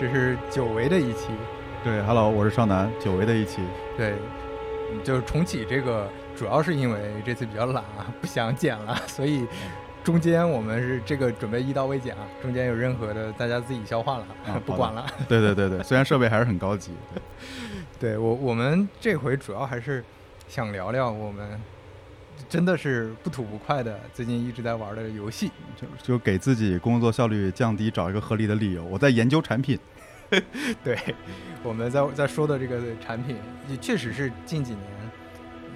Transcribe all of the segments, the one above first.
这是久违的一期。对，Hello，我是少南，久违的一期。对，就是重启这个，主要是因为这次比较懒啊，不想剪了，所以中间我们是这个准备一刀未剪啊，中间有任何的大家自己消化了，不管了。对对对对，虽然设备还是很高级。对我我们这回主要还是想聊聊我们。真的是不吐不快的，最近一直在玩的游戏，就就给自己工作效率降低找一个合理的理由。我在研究产品，对，我们在在说的这个产品，也确实是近几年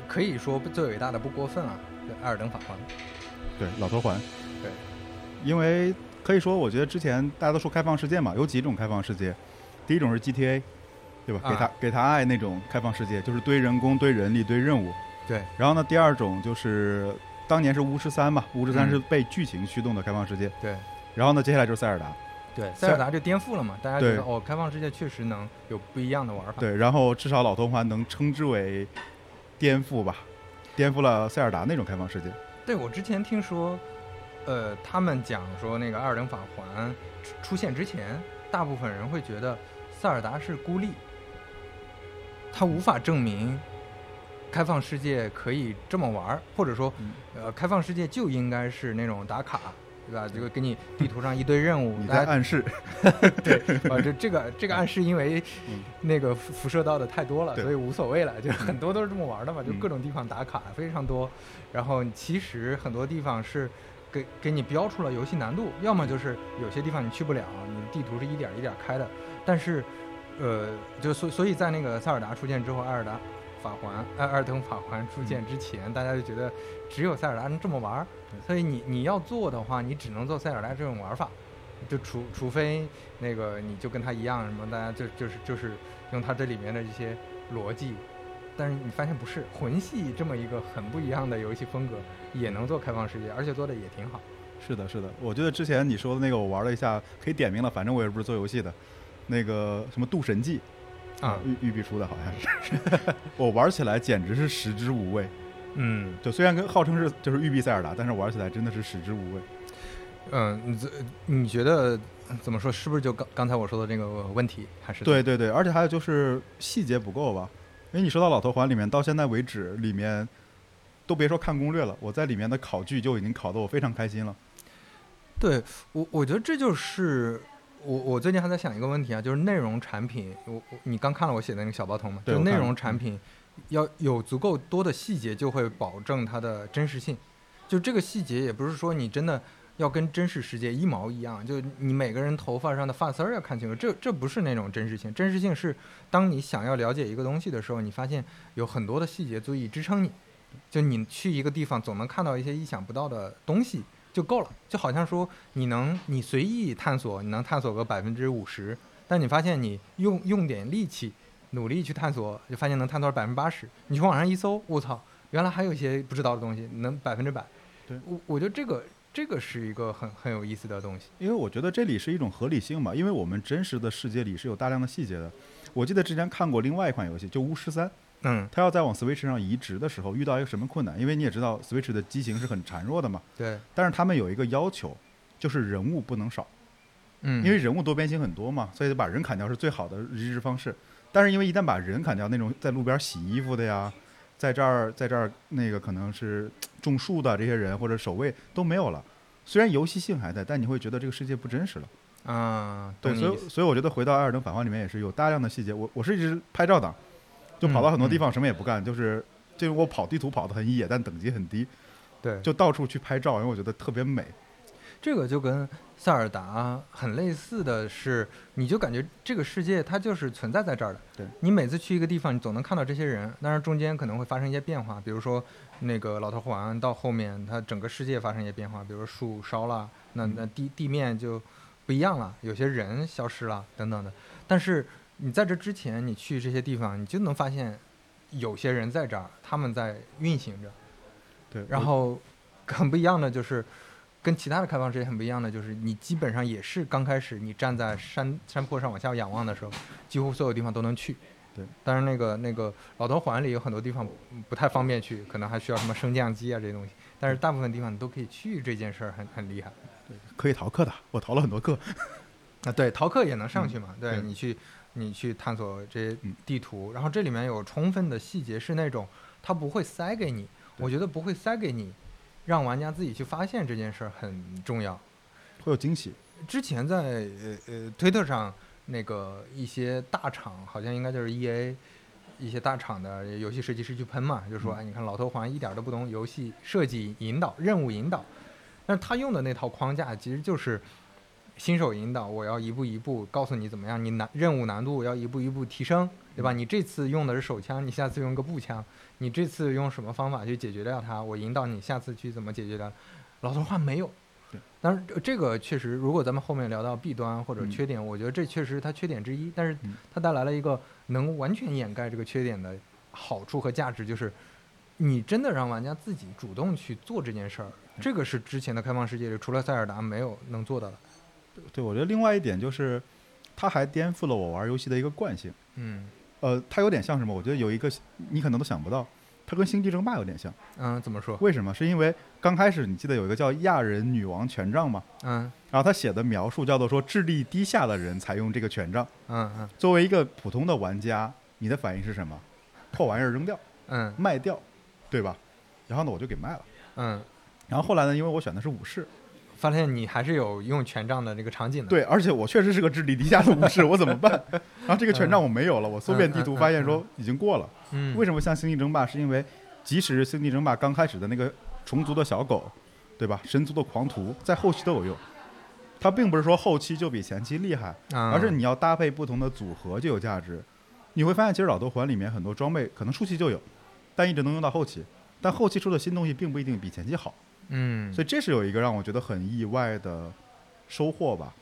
可以说最伟大的不过分啊，《艾尔登法环》。对，老头环。对，因为可以说，我觉得之前大家都说开放世界嘛，有几种开放世界，第一种是 GTA，对吧？给他给他爱那种开放世界，就是堆人工、堆人力、堆任务。对，然后呢？第二种就是当年是巫师三嘛，巫师三是被剧情驱动的开放世界。对，然后呢？接下来就是塞尔达。对，塞尔达就颠覆了嘛，大家觉得哦，开放世界确实能有不一样的玩法。对，然后至少老头环能称之为颠覆吧，颠覆了塞尔达那种开放世界。对，我之前听说，呃，他们讲说那个艾尔登法环出现之前，大部分人会觉得塞尔达是孤立，他无法证明。开放世界可以这么玩儿，或者说，呃，开放世界就应该是那种打卡，对吧？这个给你地图上一堆任务，你在暗示，对，啊，这这个这个暗示，因为那个辐射到的太多了，所以无所谓了，就很多都是这么玩的嘛，就各种地方打卡非常多。然后其实很多地方是给给你标出了游戏难度，要么就是有些地方你去不了，你地图是一点一点开的。但是，呃，就所所以在那个塞尔达出现之后，艾尔达。法环，艾尔登法环出现之前，大家就觉得只有塞尔达能这么玩儿，所以你你要做的话，你只能做塞尔达这种玩法，就除除非那个你就跟他一样，什么大家就就是就是用他这里面的一些逻辑，但是你发现不是魂系这么一个很不一样的游戏风格，也能做开放世界，而且做的也挺好。是的，是的，我觉得之前你说的那个我玩了一下，可以点名了，反正我也不是做游戏的，那个什么渡神记。啊，玉玉碧出的好像是，我玩起来简直是食之无味。嗯，就虽然跟号称是就是玉碧塞尔达，但是玩起来真的是食之无味。嗯，你这你觉得怎么说？是不是就刚刚才我说的这个问题？还是对对对，而且还有就是细节不够吧？因为你说到老头环里面，到现在为止里面都别说看攻略了，我在里面的考据就已经考得我非常开心了。对我，我觉得这就是。我我最近还在想一个问题啊，就是内容产品，我我你刚看了我写的那个小包童吗？就内容产品要有足够多的细节，就会保证它的真实性。就这个细节也不是说你真的要跟真实世界一毛一样，就你每个人头发上的发丝儿要看清楚，这这不是那种真实性。真实性是当你想要了解一个东西的时候，你发现有很多的细节足以支撑你。就你去一个地方，总能看到一些意想不到的东西。就够了，就好像说你能你随意探索，你能探索个百分之五十，但你发现你用用点力气，努力去探索，就发现能探索百分之八十。你去网上一搜，我操，原来还有一些不知道的东西，能百分之百。对我，我觉得这个这个是一个很很有意思的东西，因为我觉得这里是一种合理性嘛，因为我们真实的世界里是有大量的细节的。我记得之前看过另外一款游戏，就巫师三。嗯，他要在往 Switch 上移植的时候，遇到一个什么困难？因为你也知道，Switch 的机型是很孱弱的嘛。对。但是他们有一个要求，就是人物不能少。嗯。因为人物多边形很多嘛，所以把人砍掉是最好的移植方式。但是因为一旦把人砍掉，那种在路边洗衣服的呀，在这儿在这儿那个可能是种树的这些人或者守卫都没有了。虽然游戏性还在，但你会觉得这个世界不真实了。啊。对，所以所以我觉得回到《艾尔登法环》里面也是有大量的细节。我我是一直拍照党。就跑到很多地方，什么也不干，就是就我跑地图跑得很野，但等级很低，对，就到处去拍照，因为我觉得特别美。这个就跟塞尔达很类似的是，你就感觉这个世界它就是存在在这儿的。对，你每次去一个地方，你总能看到这些人，但是中间可能会发生一些变化，比如说那个老头环到后面，它整个世界发生一些变化，比如说树烧了，那那地地面就不一样了，有些人消失了等等的，但是。你在这之前，你去这些地方，你就能发现，有些人在这儿，他们在运行着。对。然后，很不一样的就是，跟其他的开放世界很不一样的就是，你基本上也是刚开始，你站在山山坡上往下仰望的时候，几乎所有地方都能去。对。但是那个那个老头环里有很多地方不太方便去，可能还需要什么升降机啊这些东西。但是大部分地方你都可以去，这件事儿很很厉害。对，可以逃课的，我逃了很多课。啊，对，逃课也能上去嘛？对对你去你去探索这些嗯地图，然后这里面有充分的细节是那种它不会塞给你，我觉得不会塞给你，让玩家自己去发现这件事儿很重要。会有惊喜。之前在呃呃推特上那个一些大厂，好像应该就是 E A 一些大厂的游戏设计师去喷嘛，就说嗯哎，你看老头环一点儿都不懂游戏设计引导、任务引导，但是他用的那套框架其实就是新手引导，我要一步一步告诉你怎么样，你难任务难度要一步一步提升，对吧？嗯你这次用的是手枪，你下次用个步枪，你这次用什么方法去解决掉它，我引导你下次去怎么解决掉。老头话没有对。当然，这这个确实，如果咱们后面聊到弊端或者嗯缺点，我觉得这确实是它缺点之一。但是嗯它带来了一个能完全掩盖这个缺点的好处和价值，就是你真的让玩家自己主动去做这件事儿，这个是之前的开放世界里除了塞尔达没有能做到的。对，我觉得另外一点就是，它还颠覆了我玩游戏的一个惯性。嗯呃，它有点像什么？我觉得有一个你可能都想不到，它跟星际争霸有点像。嗯，怎么说？为什么？是因为刚开始你记得有一个叫亚人女王权杖吗？嗯然后他写的描述叫做说智力低下的人才用这个权杖。嗯嗯作为一个普通的玩家，你的反应是什么？破玩意儿扔掉，嗯卖掉，对吧？然后呢，我就给卖了。嗯，然后后来呢，因为我选的是武士，发现你还是有用权杖的这个场景的。，对，而且我确实是个智力低下的武士，我怎么办？然后这个权杖我没有了，我搜遍地图发现说已经过了。嗯，为什么像星际争霸？是因为即使星际争霸刚开始的那个虫族的小狗，对吧？神族的狂徒在后期都有用。它并不是说后期就比前期厉害，嗯而是你要搭配不同的组合就有价值。你会发现，其实老头环里面很多装备可能初期就有，但一直能用到后期。但后期出的新东西并不一定比前期好，嗯，所以这是有一个让我觉得很意外的收获吧。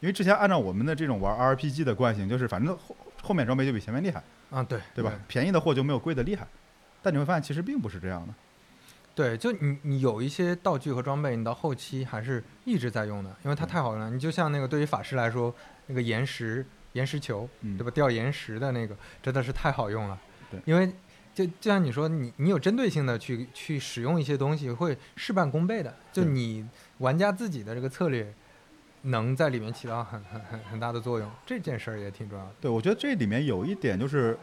因为之前按照我们的这种玩 RPG 的惯性，就是反正后后面装备就比前面厉害，啊对对吧？？便宜的货就没有贵的厉害。但你会发现，其实并不是这样的。对，就你你有一些道具和装备，你到后期还是一直在用的，因为它太好用了。你就像那个对于法师来说，那个岩石岩石球，嗯，对吧？掉岩石的那个真的是太好用了。对因为就就像你说，你你有针对性的去去使用一些东西，会事半功倍的。就你玩家自己的这个策略，能在里面起到很很很很大的作用，这件事儿也挺重要的。对，我觉得这里面有一点就是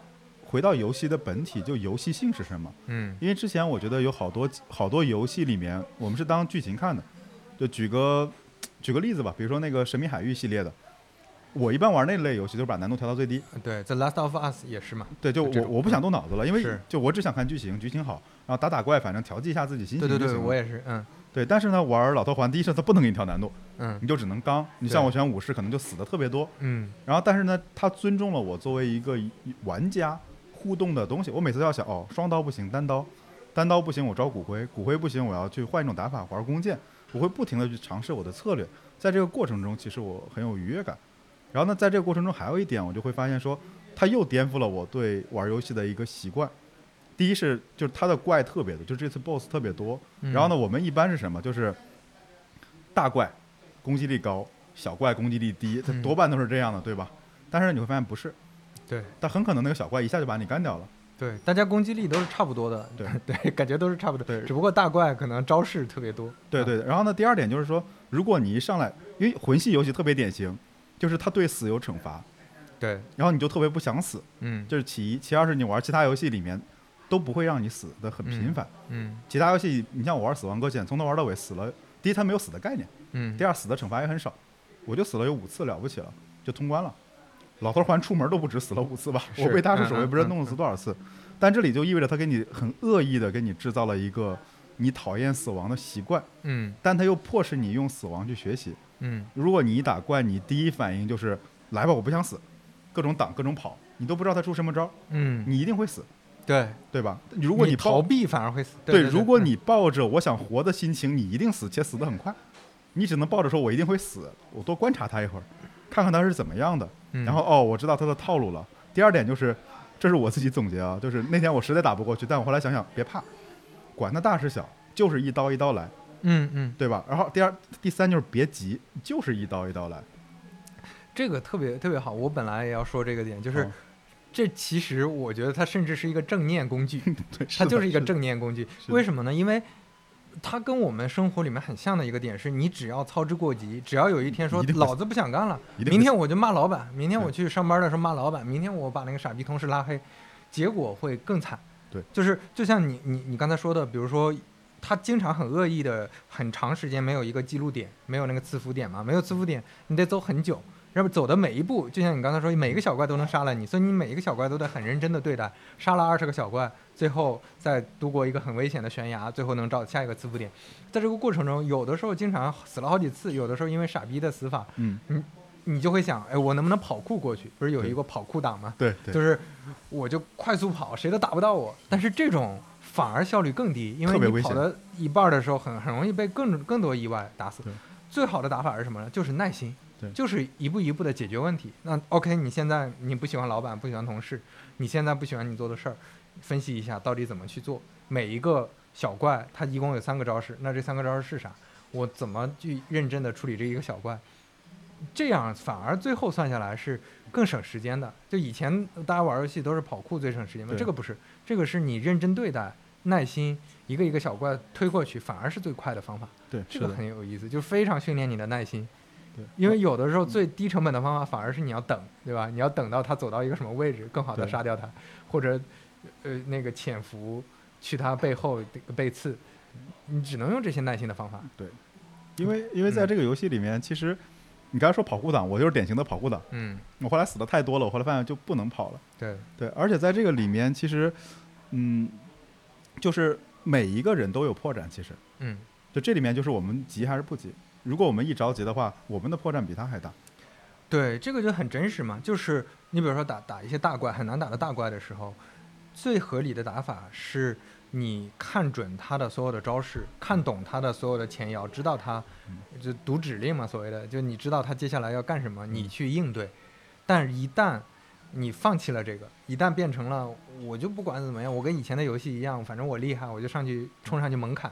回到游戏的本体，就游戏性是什么？嗯因为之前我觉得有好多好多游戏里面，我们是当剧情看的。就举个举个例子吧，比如说那个《神秘海域》系列的，我一般玩那类游戏就是把难度调到最低。对，《The Last of Us》也是嘛。对，就我我不想动脑子了，因为就我只想看剧情，剧情好，然后打打怪，反正调剂一下自己心情对对对，就行我也是。嗯对，但是呢，玩老头环，第一是它不能给你调难度，嗯你就只能刚。你像我选武士，可能就死的特别多。嗯然后，但是呢，它尊重了我作为一个玩家互动的东西。我每次都要想，哦，双刀不行，单刀，单刀不行，我招骨灰，骨灰不行，我要去换一种打法，玩弓箭。我会不停的去尝试我的策略，在这个过程中，其实我很有愉悦感。然后呢，在这个过程中还有一点，我就会发现说，它又颠覆了我对玩游戏的一个习惯。第一是就是它的怪特别多，就这次 BOSS 特别多。嗯。然后呢，我们一般是什么？就是大怪攻击力高，小怪攻击力低，它嗯多半都是这样的，对吧？但是你会发现不是，对但很可能那个小怪一下就把你干掉了。对，大家攻击力都是差不多的。对 对，感觉都是差不多。对只不过大怪可能招式特别多。啊，对对。然后呢，第二点就是说，如果你一上来，因为魂系游戏特别典型，就是他对死有惩罚，对，然后你就特别不想死，嗯这是其一。其二是你玩其他游戏里面都不会让你死的很频繁。嗯其他游戏，你像我玩《死亡搁浅》，从头玩到尾死了，第一他没有死的概念。嗯第二，死的惩罚也很少，我就死了有五次，了不起了，就通关了。老头环出门都不止死了五次吧？我被大师嗯嗯手也不知道嗯弄死多少次，但这里就意味着他给你很恶意的给你制造了一个你讨厌死亡的习惯，嗯但他又迫使你用死亡去学习。嗯。如果你一打怪，你第一反应就是来吧，我不想死，各种挡各种跑，你都不知道他出什么招，嗯，你一定会死，对，对吧？如果你抱逃避反而会死。对，对，如果嗯你抱着我想活的心情，你一定死，且死得很快。你只能抱着说，我一定会死，我多观察他一会儿，看看他是怎么样的。嗯。然后哦，我知道他的套路了。第二点就是，这是我自己总结啊，就是那天我实在打不过去，但我后来想想，别怕，管他大是小，就是一刀一刀来，嗯嗯，对吧？然后第二、第三就是别急，就是一刀一刀来。这个特别特别好。我本来也要说这个点，就是哦这其实我觉得它甚至是一个正念工具，它就是一个正念工具。为什么呢？因为它跟我们生活里面很像的一个点是，你只要操之过急，只要有一天说一老子不想干了，明天我就骂老板，明天我去上班的时候骂老板，明天我把那个傻逼同事拉黑，结果会更惨。对，就是就像你你你刚才说的，比如说他经常很恶意的，很长时间没有一个记录点，没有那个赐福点嘛，没有赐福点，你得走很久。要不走的每一步，就像你刚才说，每一个小怪都能杀了你，所以你每一个小怪都得很认真的对待。杀了二十个小怪，最后再度过一个很危险的悬崖，最后能找下一个赐福点。在这个过程中，有的时候经常死了好几次，有的时候因为傻逼的死法，嗯，你就会想，哎，我能不能跑酷过去？不是有一个跑酷党吗？对对，就是我就快速跑，谁都打不到我。但是这种反而效率更低，因为你跑到一半儿的时候很很容易被更更多意外打死对。最好的打法是什么呢？就是耐心对，就是一步一步的解决问题。那 OK，你现在你不喜欢老板，不喜欢同事，你现在不喜欢你做的事儿，分析一下到底怎么去做。每一个小怪它一共有三个招式，那这三个招式是啥？我怎么去认真的处理这一个小怪？这样反而最后算下来是更省时间的。就以前大家玩游戏都是跑酷最省时间嘛，这个不是，这个是你认真对待，耐心一个一个小怪推过去，反而是最快的方法。对，这个，很有意思，就非常训练你的耐心。对，因为有的时候最低成本的方法反而是你要等，对吧？你要等到他走到一个什么位置，更好的杀掉他，或者呃那个潜伏去他背后背刺，你只能用这些耐心的方法。对因为因为在这个游戏里面，其实你刚才说跑酷党，我就是典型的跑酷党。嗯，我后来死的太多了，我后来发现就不能跑了。对，对，而且在这个里面，其实，嗯，就是每一个人都有破绽。其实，嗯。就这里面就是我们急还是不急？如果我们一着急的话，我们的破绽比他还大。对，这个就很真实嘛。就是你比如说打打一些大怪，很难打的大怪的时候，最合理的打法是你看准他的所有的招式，看懂他的所有的前摇，知道他就读指令嘛，所谓的，就你知道他接下来要干什么，你去应对。但是一旦你放弃了这个，一旦变成了我就不管怎么样，我跟以前的游戏一样，反正我厉害，我就上去冲上去猛砍，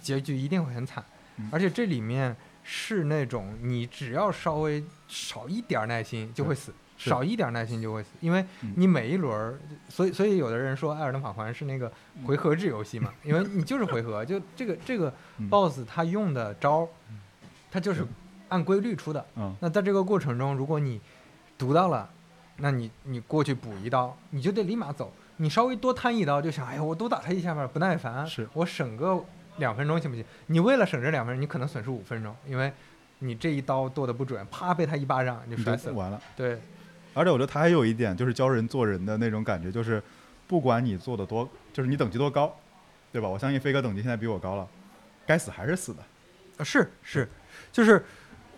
结局一定会很惨嗯。而且这里面是那种你只要稍微少一点儿耐心就会死，是少一点耐心就会死，因为嗯你每一轮儿，所以所以有的人说《艾尔登法环》是那个回合制游戏嘛，因为你就是回合，就这个这个嗯 BOSS 他用的招儿，他就是按规律出的。嗯，那在这个过程中，如果你读到了，那你你过去补一刀，你就得立马走。你稍微多摊一刀，就想，哎呀，我多打他一下吧，不耐烦，是我省个两分钟行不行？你为了省这两分钟，你可能损失五分钟，因为你这一刀剁的不准，啪被他一巴掌，你就摔死了。完了。对，而且我觉得他还有一点，就是教人做人的那种感觉，就是不管你做的多，就是你等级多高，对吧？我相信飞哥等级现在比我高了，该死还是死的。啊是是，就是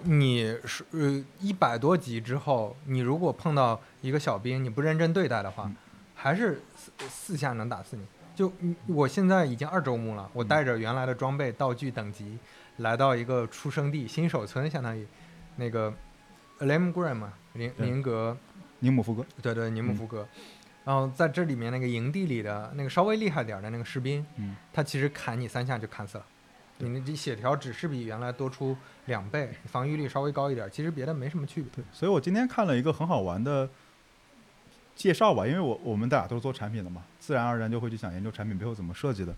你是呃一百多级之后，你如果碰到一个小兵，你不认真对待的话，嗯还是四四下能打死你。就我现在已经二周目了，我带着原来的装备、道具、等级，来到一个出生地新手村，相当于那个 Lemgram 嘛，林对林格，宁姆福哥，对对，尼姆嗯福格。然后在这里面那个营地里的那个稍微厉害点儿的那个士兵，嗯，他其实砍你三下就砍死了。你那这血条只是比原来多出两倍，防御力稍微高一点儿，其实别的没什么区别。对，所以我今天看了一个很好玩的介绍吧，因为我我们大家都是做产品的嘛，自然而然就会去想研究产品背后怎么设计的。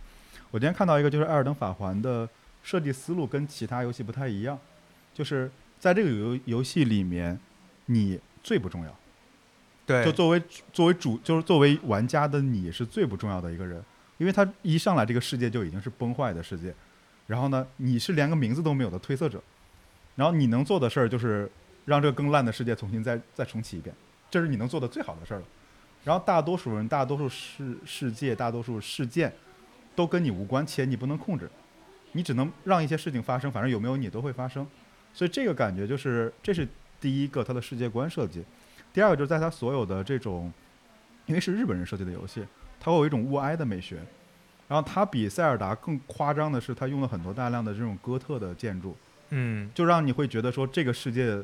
我今天看到一个就是《艾尔登法环》的设计思路跟其他游戏不太一样，就是在这个游游戏里面，你最不重要，对就作为作为主就是作为玩家的你是最不重要的一个人，因为他一上来这个世界就已经是崩坏的世界，然后呢，你是连个名字都没有的褪色者，然后你能做的事儿就是让这个更烂的世界重新再再重启一遍，这是你能做的最好的事儿了。然后大多数人、大多数世世界、大多数事件都跟你无关，且你不能控制，你只能让一些事情发生，反正有没有你都会发生。所以这个感觉就是，这是第一个他的世界观设计。第二个就是在他所有的这种，因为是日本人设计的游戏，它会有一种物哀的美学。然后它比塞尔达更夸张的是，它用了很多大量的这种哥特的建筑，嗯，就让你会觉得说这个世界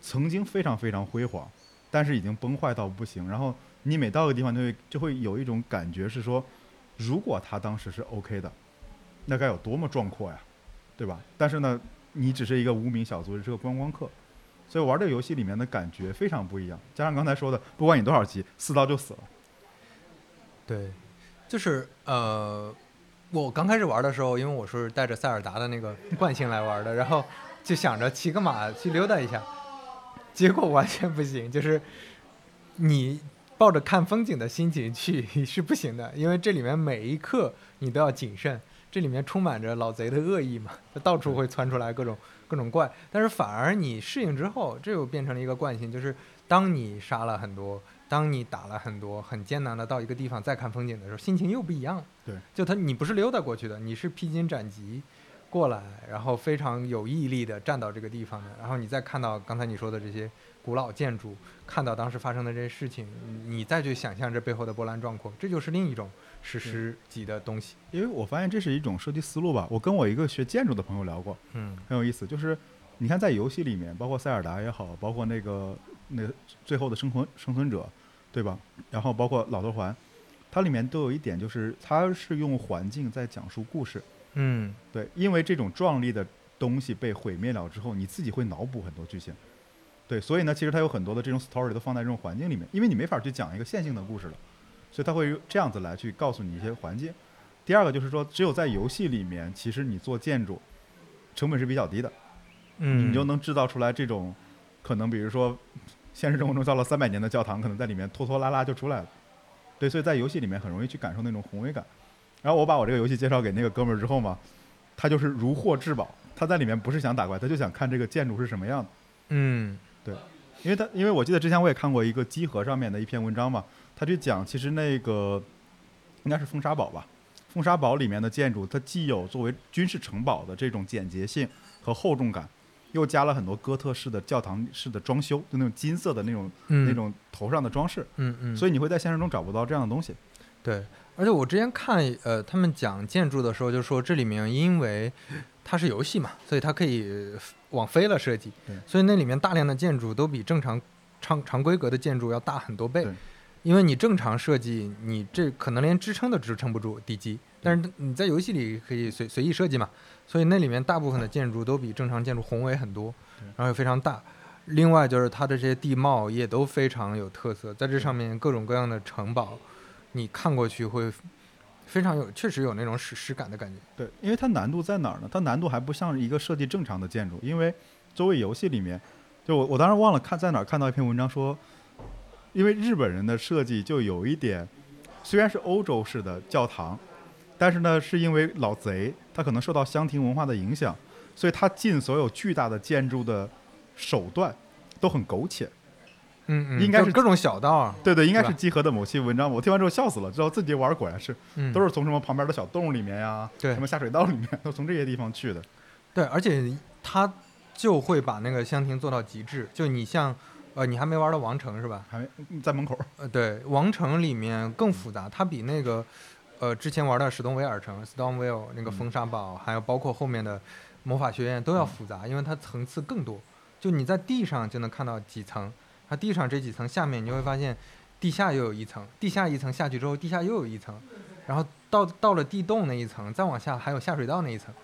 曾经非常非常辉煌，但是已经崩坏到不行。然后你每到一个地方，就会就会有一种感觉是说，如果它当时是 OK 的，那该有多么壮阔呀，对吧？但是呢，你只是一个无名小卒，是个观光客，所以玩这个游戏里面的感觉非常不一样。加上刚才说的，不管你多少级，四刀就死了。对，就是呃，我刚开始玩的时候，因为我是带着塞尔达的那个惯性来玩的，然后就想着骑个马去溜达一下，结果完全不行，就是你抱着看风景的心情去是不行的，因为这里面每一刻你都要谨慎，这里面充满着老贼的恶意嘛，它到处会窜出来各种各种怪，但是反而你适应之后，这又变成了一个惯性，就是当你杀了很多。当你打了很多很艰难的到一个地方再看风景的时候，心情又不一样。对，就他你不是溜达过去的，你是披荆斩棘过来，然后非常有毅力的站到这个地方的，然后你再看到刚才你说的这些古老建筑，看到当时发生的这些事情，你再去想象这背后的波澜壮阔，这就是另一种史诗级的东西。因为我发现这是一种设计思路吧。我跟我一个学建筑的朋友聊过，嗯，很有意思。就是你看在游戏里面，包括塞尔达也好，包括那个那最后的生存生存者。对吧？然后包括老头环，它里面都有一点，就是它是用环境在讲述故事。嗯，对，因为这种壮丽的东西被毁灭了之后，你自己会脑补很多剧情。对，所以呢，其实它有很多的这种 story 都放在这种环境里面，因为你没法去讲一个线性的故事了，所以他会这样子来去告诉你一些环境。第二个就是说，只有在游戏里面，其实你做建筑成本是比较低的，嗯，你就能制造出来这种可能，比如说。现实生活中造了三百年的教堂，可能在里面拖拖拉拉就出来了。对，所以在游戏里面很容易去感受那种宏伟感。然后我把我这个游戏介绍给那个哥们儿之后嘛，他就是如获至宝。他在里面不是想打怪，他就想看这个建筑是什么样的。嗯，对，因为他因为我记得之前我也看过一个集合上面的一篇文章嘛，他去讲其实那个应该是风沙堡吧，风沙堡里面的建筑它既有作为军事城堡的这种简洁性和厚重感。又加了很多哥特式的教堂式的装修，就那种金色的那种那种头上的装饰，嗯嗯，所以你会在现实中找不到这样的东西。对，而且我之前看呃他们讲建筑的时候，就说这里面因为它是游戏嘛，所以它可以往飞了设计，所以那里面大量的建筑都比正常常常规格的建筑要大很多倍。因为你正常设计，你这可能连支撑都支撑不住地基，但是你在游戏里可以随随意设计嘛，所以那里面大部分的建筑都比正常建筑宏伟很多，然后又非常大。另外就是它的这些地貌也都非常有特色，在这上面各种各样的城堡，你看过去会非常有，确实有那种史诗感的感觉。对，因为它难度在哪儿呢？它难度还不像一个设计正常的建筑，因为作为游戏里面，就我我当时忘了看在哪儿看到一篇文章说。因为日本人的设计就有一点，虽然是欧洲式的教堂，但是呢，是因为老贼他可能受到香亭文化的影响，所以他进所有巨大的建筑的手段都很苟且。嗯嗯，应该是各种小道啊。对对，应该是集合的某些文章。我听完之后笑死了，知道自己玩果然是，都是从什么旁边的小洞里面呀，对什么下水道里面，都从这些地方去的。对，而且他就会把那个香亭做到极致。就你像。呃，你还没玩到王城是吧？还没在门口。呃，对，王城里面更复杂，它比那个，呃，之前玩的史东维尔城 （Stormville） 那个风沙堡，还有包括后面的魔法学院都要复杂，因为它层次更多。就你在地上就能看到几层，它地上这几层下面你就会发现，地下又有一层，地下一层下去之后，地下又有一层，然后到到了地洞那一层，再往下还有下水道那一层，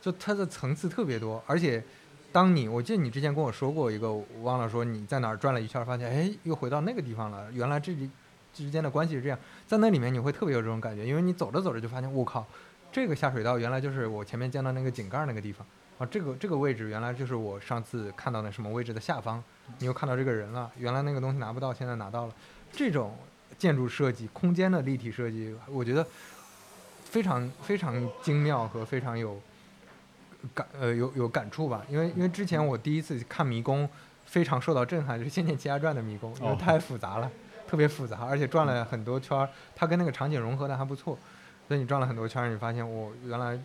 就它的层次特别多，而且。当你，我记得你之前跟我说过一个，我忘了说你在哪儿转了一圈，发现哎，又回到那个地方了。原来这里之间的关系是这样，在那里面你会特别有这种感觉，因为你走着走着就发现，我靠，这个下水道原来就是我前面见到那个井盖那个地方啊，这个这个位置原来就是我上次看到的什么位置的下方，你又看到这个人了，原来那个东西拿不到，现在拿到了。这种建筑设计、空间的立体设计，我觉得非常非常精妙和非常有。感呃有有感触吧，因为因为之前我第一次看迷宫，非常受到震撼，就是《仙剑奇侠传》的迷宫，因为太复杂了，特别复杂，而且转了很多圈儿，它跟那个场景融合的还不错，所以你转了很多圈儿，你发现我原来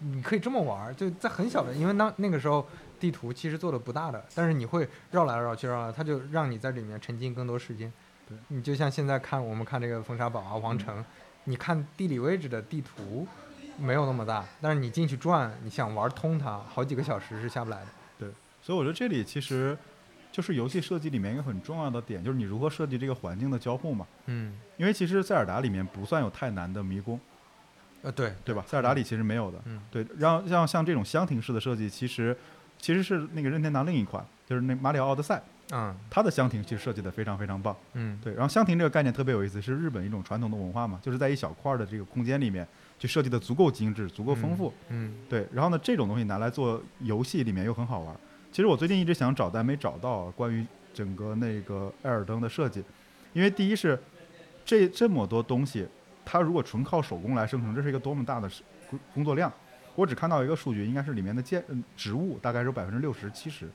你可以这么玩儿，就在很小的，因为那那个时候地图其实做的不大的，但是你会绕来绕去绕来，它就让你在里面沉浸更多时间。对你就像现在看我们看这个风沙堡啊、王城，你看地理位置的地图。没有那么大，但是你进去转，你想玩通它，好几个小时是下不来的。对，所以我觉得这里其实就是游戏设计里面一个很重要的点，就是你如何设计这个环境的交互嘛。嗯。因为其实塞尔达里面不算有太难的迷宫。呃，对，对吧？塞尔达里其实没有的。嗯。对，让像像这种箱庭式的设计，其实其实是那个任天堂另一款，就是那马里奥奥德赛。嗯它的箱庭其实设计的非常非常棒。嗯对，然后箱庭这个概念特别有意思，是日本一种传统的文化嘛，就是在一小块儿的这个空间里面去设计的足够精致、足够丰富。嗯对，然后呢，这种东西拿来做游戏里面又很好玩儿。其实我最近一直想找，但没找到啊关于整个那个艾尔登的设计，因为第一是这这么多东西，它如果纯靠手工来生成，这是一个多么大的工工作量。我只看到一个数据，应该是里面的建嗯植物大概有百分之六十七十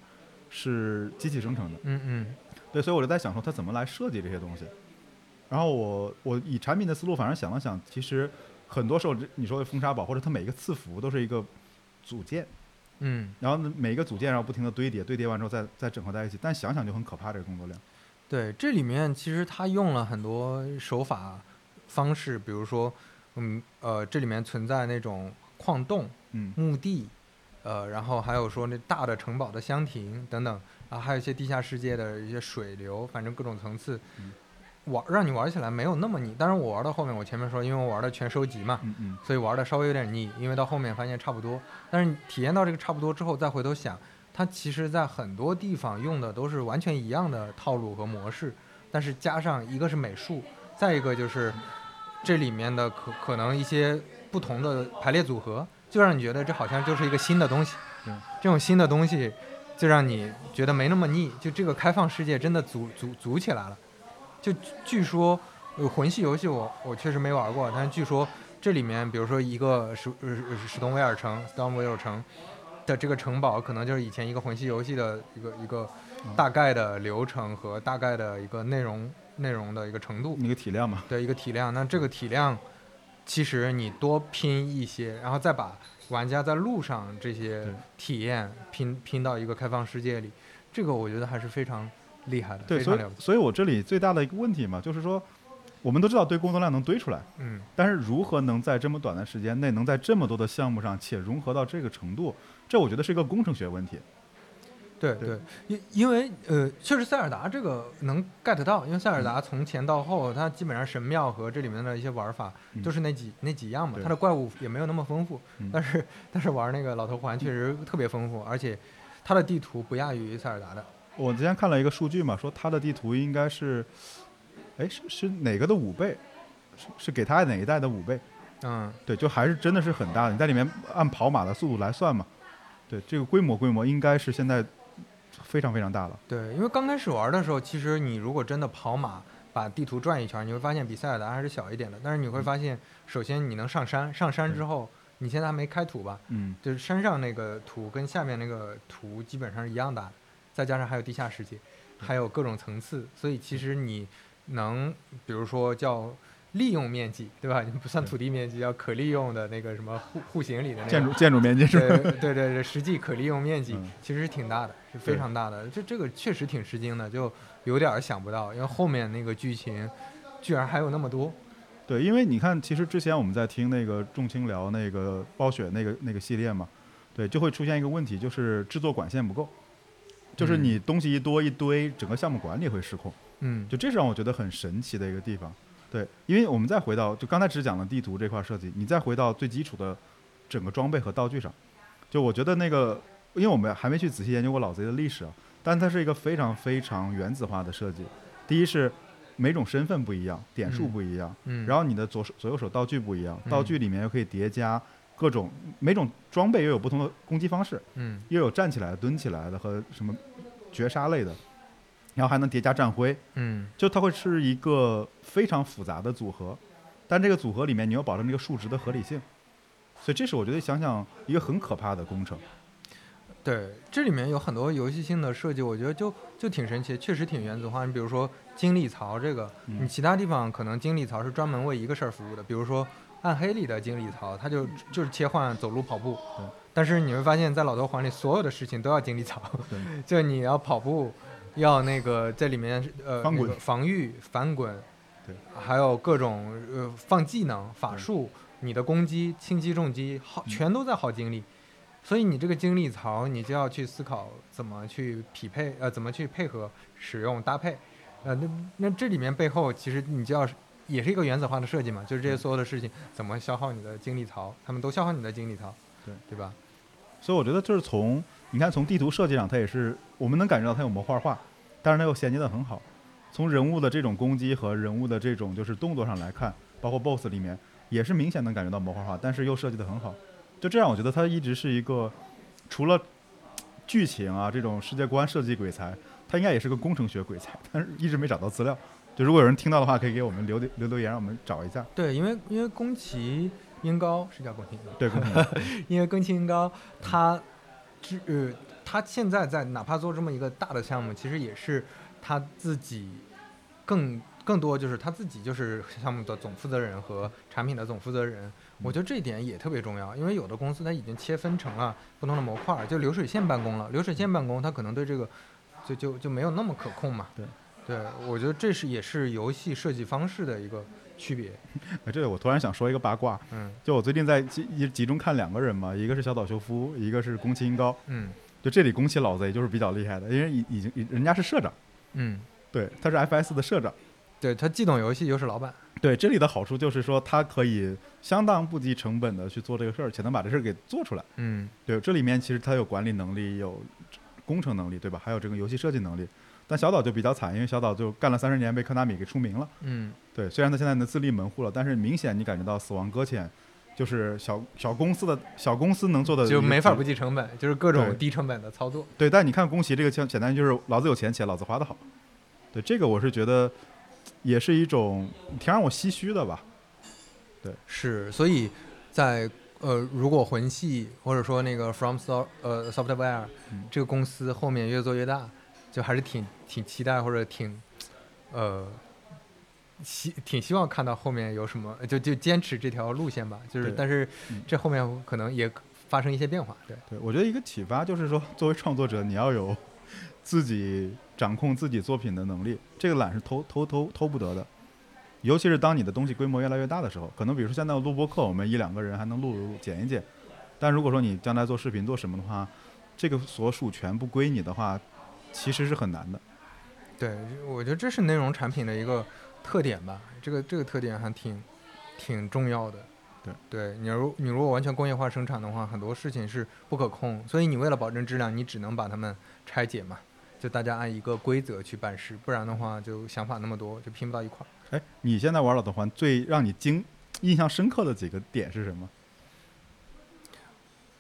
是机器生成的。嗯嗯对，所以我就在想说，它怎么来设计这些东西。然后我我以产品的思路，反正想了想，其实很多时候你说的风沙堡或者它每一个字符都是一个组件，嗯，然后呢每一个组件然后不停的堆叠，堆叠完之后再再整合在一起。但想想就很可怕，这个工作量。对，这里面其实他用了很多手法方式，比如说，嗯呃，这里面存在那种矿洞、嗯墓地，呃，然后还有说那大的城堡的箱庭等等，啊，还有一些地下世界的一些水流，反正各种层次嗯，玩让你玩起来没有那么腻。当然我玩到后面，我前面说，因为我玩的全收集嘛，嗯嗯，所以玩的稍微有点腻，因为到后面发现差不多。但是你体验到这个差不多之后，再回头想，它其实在很多地方用的都是完全一样的套路和模式，但是加上一个是美术，再一个就是这里面的可可能一些不同的排列组合，就让你觉得这好像就是一个新的东西。嗯这种新的东西就让你觉得没那么腻，就这个开放世界真的组组组起来了。就据说，呃，魂系游戏我我确实没玩过，但是据说这里面，比如说一个史史史东威尔城 （Storm 威尔城）的这个城堡，可能就是以前一个魂系游戏的一个一个嗯。大概的流程和大概的一个内容内容的一个程度一个体量嘛，的一个体量。那这个体量，其实你多拼一些，然后再把玩家在路上这些体验拼拼到一个开放世界里，这个我觉得还是非常厉害的，对，所以。所以我这里最大的一个问题嘛，就是说我们都知道堆工作量能堆出来，嗯。但是如何能在这么短的时间内，能在这么多的项目上且融合到这个程度，这我觉得是一个工程学问题。对对对，因因为呃，确实塞尔达这个能 get 到，因为塞尔达从前到后，它基本上神庙和这里面的一些玩法嗯都是那几那几样嘛，它的怪物也没有那么丰富，嗯但是 但是玩那个老头环确实特别丰富，而且它的地图不亚于塞尔达的。我之前看了一个数据嘛，说它的地图应该是，哎，是是哪个的五倍？是是给它哪一代的五倍？嗯，对，就还是真的是很大的。你在里面按跑马的速度来算嘛，对，这个规模规模应该是现在非常非常大了。对，因为刚开始玩的时候，其实你如果真的跑马把地图转一圈，你会发现比塞尔达还是小一点的。但是你会发现，首先你能上山，上山之后，你现在还没开图吧？嗯，就是山上那个图跟下面那个图基本上是一样大的，再加上还有地下世界，还有各种层次，所以其实你能，比如说叫利用面积，对吧？你不算土地面积，叫可利用的那个什么户户型里的那个建筑建筑面积是对吧？对对对，实际可利用面积嗯其实是挺大的，是非常大的。这这个确实挺吃惊的，就有点儿想不到，因为后面那个剧情居然还有那么多。对，因为你看，其实之前我们在听那个众青聊那个暴雪那个那个系列嘛，对，就会出现一个问题，就是制作管线不够，就是嗯你东西一多一堆，整个项目管理会失控。嗯，就这是让我觉得很神奇的一个地方。对，因为我们再回到就刚才只讲了地图这块设计，你再回到最基础的整个装备和道具上，就我觉得那个，因为我们还没去仔细研究过老贼的历史啊，但它是一个非常非常原子化的设计。第一是每种身份不一样，点数嗯不一样，嗯，然后你的左手左右手道具不一样，嗯道具里面又可以叠加各种每种装备又有不同的攻击方式，嗯又有站起来的、蹲起来的和什么绝杀类的，然后还能叠加战徽。嗯就它会是一个非常复杂的组合，但这个组合里面你要保证这个数值的合理性，所以这是我觉得想想一个很可怕的工程。对，这里面有很多游戏性的设计，我觉得就就挺神奇，确实挺原子化。你比如说精力槽这个，嗯你其他地方可能精力槽是专门为一个事儿服务的，比如说暗黑里的精力槽，它就就是切换走路、跑步对。但是你会发现在老头环里，所有的事情都要精力槽，对，就你要跑步，要那个在里面呃防御、翻滚，对，还有各种呃放技能、法术，你的攻击、轻击、重击耗嗯。全都在耗精力。所以你这个精力槽，你就要去思考怎么去匹配，呃，怎么去配合使用搭配，呃，那那这里面背后其实你就要是也是一个原子化的设计嘛，就是这些所有的事情怎么消耗你的精力槽，他们都消耗你的精力槽，对对吧？所以我觉得就是从你看从地图设计上，它也是我们能感觉到它有模块化，但是它又衔接的很好。从人物的这种攻击和人物的这种就是动作上来看，包括 BOSS 里面也是明显能感觉到模块化，但是又设计的很好。就这样，我觉得它一直是一个除了剧情啊这种世界观设计鬼才，它应该也是个工程学鬼才，但是一直没找到资料。就如果有人听到的话，可以给我们留留留言，让我们找一下。对，因为因为宫崎英高是叫宫崎英高，对，宫崎 因为宫崎英高他，之呃，他现在在哪怕做这么一个大的项目，其实也是他自己更更多就是他自己就是项目的总负责人和产品的总负责人。我觉得这一点也特别重要，因为有的公司它已经切分成了不同的模块，就流水线办公了。流水线办公，它可能对这个就就就没有那么可控嘛。对。对，我觉得这是也是游戏设计方式的一个区别。哎，这个我突然想说一个八卦，嗯，就我最近在集集中看两个人嘛，一个是小岛秀夫，一个是宫崎英高，嗯，就这里宫崎老贼就是比较厉害的，因为已已经人家是社长，嗯，对，他是 FS 的社长，对他既懂游戏又是老板。对，这里的好处就是说他可以相当不计成本的去做这个事儿，且能把这事儿给做出来。嗯，对，这里面其实他有管理能力，有工程能力，对吧？还有这个游戏设计能力。但小岛就比较惨，因为小岛就干了三十年，被科纳米给出名了。嗯，对，虽然他现在能自立门户了，但是明显你感觉到《死亡搁浅》就是小小公司的小公司能做的，就没法不计成本，就是各种低成本的操作。对，但你看宫崎这个简简单就是老子有钱且老子花的好。对，这个我是觉得也是一种挺让我唏嘘的吧。对，是，所以在呃，如果魂系或者说那个 From So 呃 Software 这个公司后面越做越大。就还是挺挺期待或者挺，呃，希挺希望看到后面有什么，就就坚持这条路线吧。就是，但是这后面可能也发生一些变化。对，对我觉得一个启发就是说，作为创作者，你要有自己掌控自己作品的能力。这个懒是偷偷偷偷不得的，尤其是当你的东西规模越来越大的时候。可能比如说现在录播课，我们一两个人还能录剪一剪，但如果说你将来做视频做什么的话，这个所属全部归你的话。其实是很难的，对，我觉得这是内容产品的一个特点吧。这个这个特点还挺挺重要的。对，对你如你如果完全工业化生产的话，很多事情是不可控，所以你为了保证质量，你只能把它们拆解嘛，就大家按一个规则去办事，不然的话就想法那么多，就拼不到一块儿。哎，你现在玩老头环最让你惊印象深刻的几个点是什么？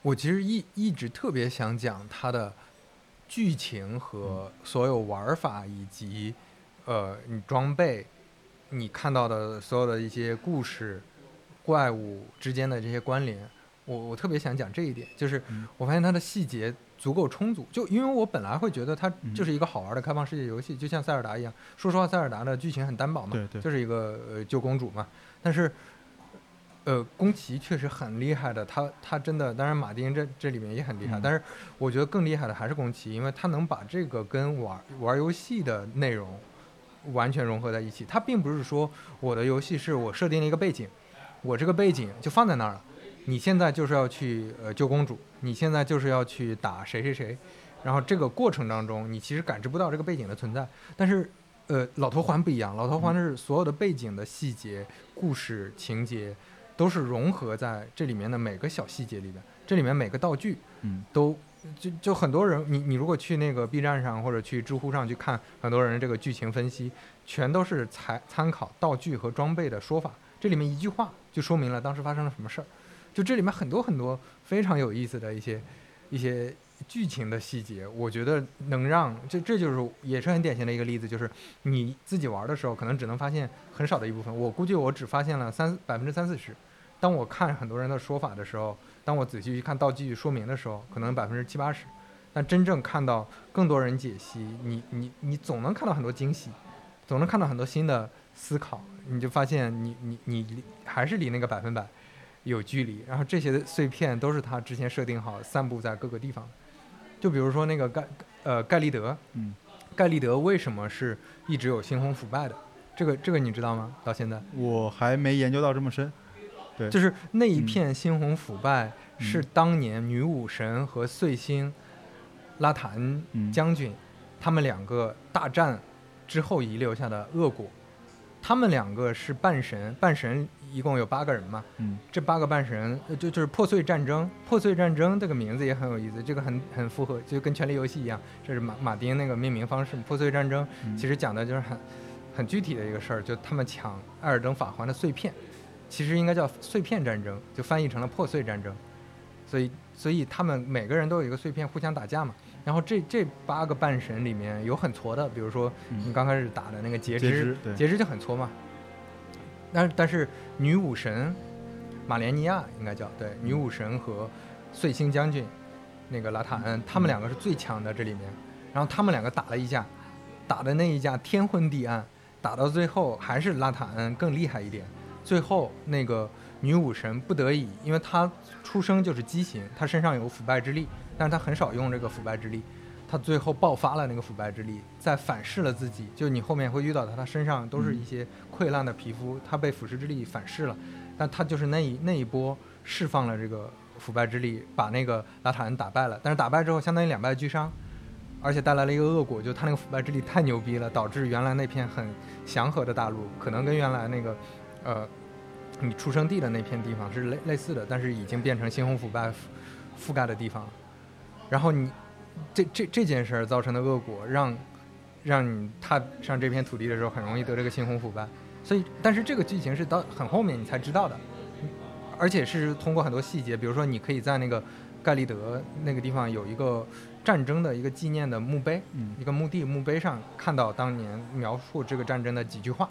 我其实一一直特别想讲它的。剧情和所有玩法以及，呃，你装备，你看到的所有的一些故事、怪物之间的这些关联，我我特别想讲这一点，就是我发现它的细节足够充足。就因为我本来会觉得它就是一个好玩的开放世界游戏，就像塞尔达一样。说实话，塞尔达的剧情很单薄嘛，就是一个呃救公主嘛，但是。呃，宫崎确实很厉害的，他他真的，当然马丁这这里面也很厉害，但是我觉得更厉害的还是宫崎，因为他能把这个跟玩玩游戏的内容完全融合在一起。他并不是说我的游戏是我设定了一个背景，我这个背景就放在那儿了，你现在就是要去呃救公主，你现在就是要去打谁谁谁，然后这个过程当中你其实感知不到这个背景的存在。但是呃，老头环不一样，老头环是所有的背景的细节、故事情节。都是融合在这里面的每个小细节里边，这里面每个道具，嗯，都就就很多人，你你如果去那个 B 站上或者去知乎上去看，很多人这个剧情分析，全都是参参考道具和装备的说法，这里面一句话就说明了当时发生了什么事儿，就这里面很多很多非常有意思的一些 一些。剧情的细节，我觉得能让这这就是也是很典型的一个例子，就是你自己玩的时候，可能只能发现很少的一部分。我估计我只发现了三百分之三四十。当我看很多人的说法的时候，当我仔细去看道具说明的时候，可能百分之七八十。但真正看到更多人解析，你你你总能看到很多惊喜，总能看到很多新的思考，你就发现你你你还是离那个百分百有距离。然后这些碎片都是他之前设定好，散布在各个地方。就比如说那个盖，呃，盖利德，嗯，盖利德为什么是一直有猩红腐败的？这个这个你知道吗？到现在我还没研究到这么深。对，就是那一片猩红腐败是当年女武神和碎星拉坦将军他们两个大战之后遗留下的恶果。他们两个是半神，半神一共有八个人嘛，嗯。这八个半神呃就就是破碎战争，破碎战争这个名字也很有意思，这个很很符合，就跟权力游戏一样，这是马马丁那个命名方式。破碎战争嗯。其实讲的就是很很具体的一个事儿，就他们抢艾尔登法环的碎片，其实应该叫碎片战争，就翻译成了破碎战争。所以所以他们每个人都有一个碎片，互相打架嘛。然后这这八个半神里面有很挫的，比如说你嗯，刚开始打的那个截肢，截肢对截肢就很挫嘛。但是但是女武神马莲尼亚应该叫对女武神和碎星将军那个拉塔恩，他们两个是最强的这里面。然后他们两个打了一架，打的那一架天昏地暗，打到最后还是拉塔恩更厉害一点。最后那个女武神不得已，因为她出生就是畸形，她身上有腐败之力，但是她很少用这个腐败之力。她最后爆发了那个腐败之力，在反噬了自己。就你后面会遇到她，她身上都是一些溃烂的皮肤，她被腐蚀之力反噬了。但她就是那一那一波释放了这个腐败之力，把那个拉塔恩打败了。但是打败之后，相当于两败俱伤，而且带来了一个恶果，就他那个腐败之力太牛逼了，导致原来那片很祥和的大陆，可能跟原来那个，呃，你出生地的那片地方是类类似的，但是已经变成猩红腐败覆覆盖的地方。然后你这这这件事儿造成的恶果，让让你踏上这片土地的时候，很容易得这个猩红腐败。所以，但是这个剧情是到很后面你才知道的，而且是通过很多细节，比如说你可以在那个盖利德那个地方有一个战争的一个纪念的墓碑，一个墓地墓碑上看到当年描述这个战争的几句话。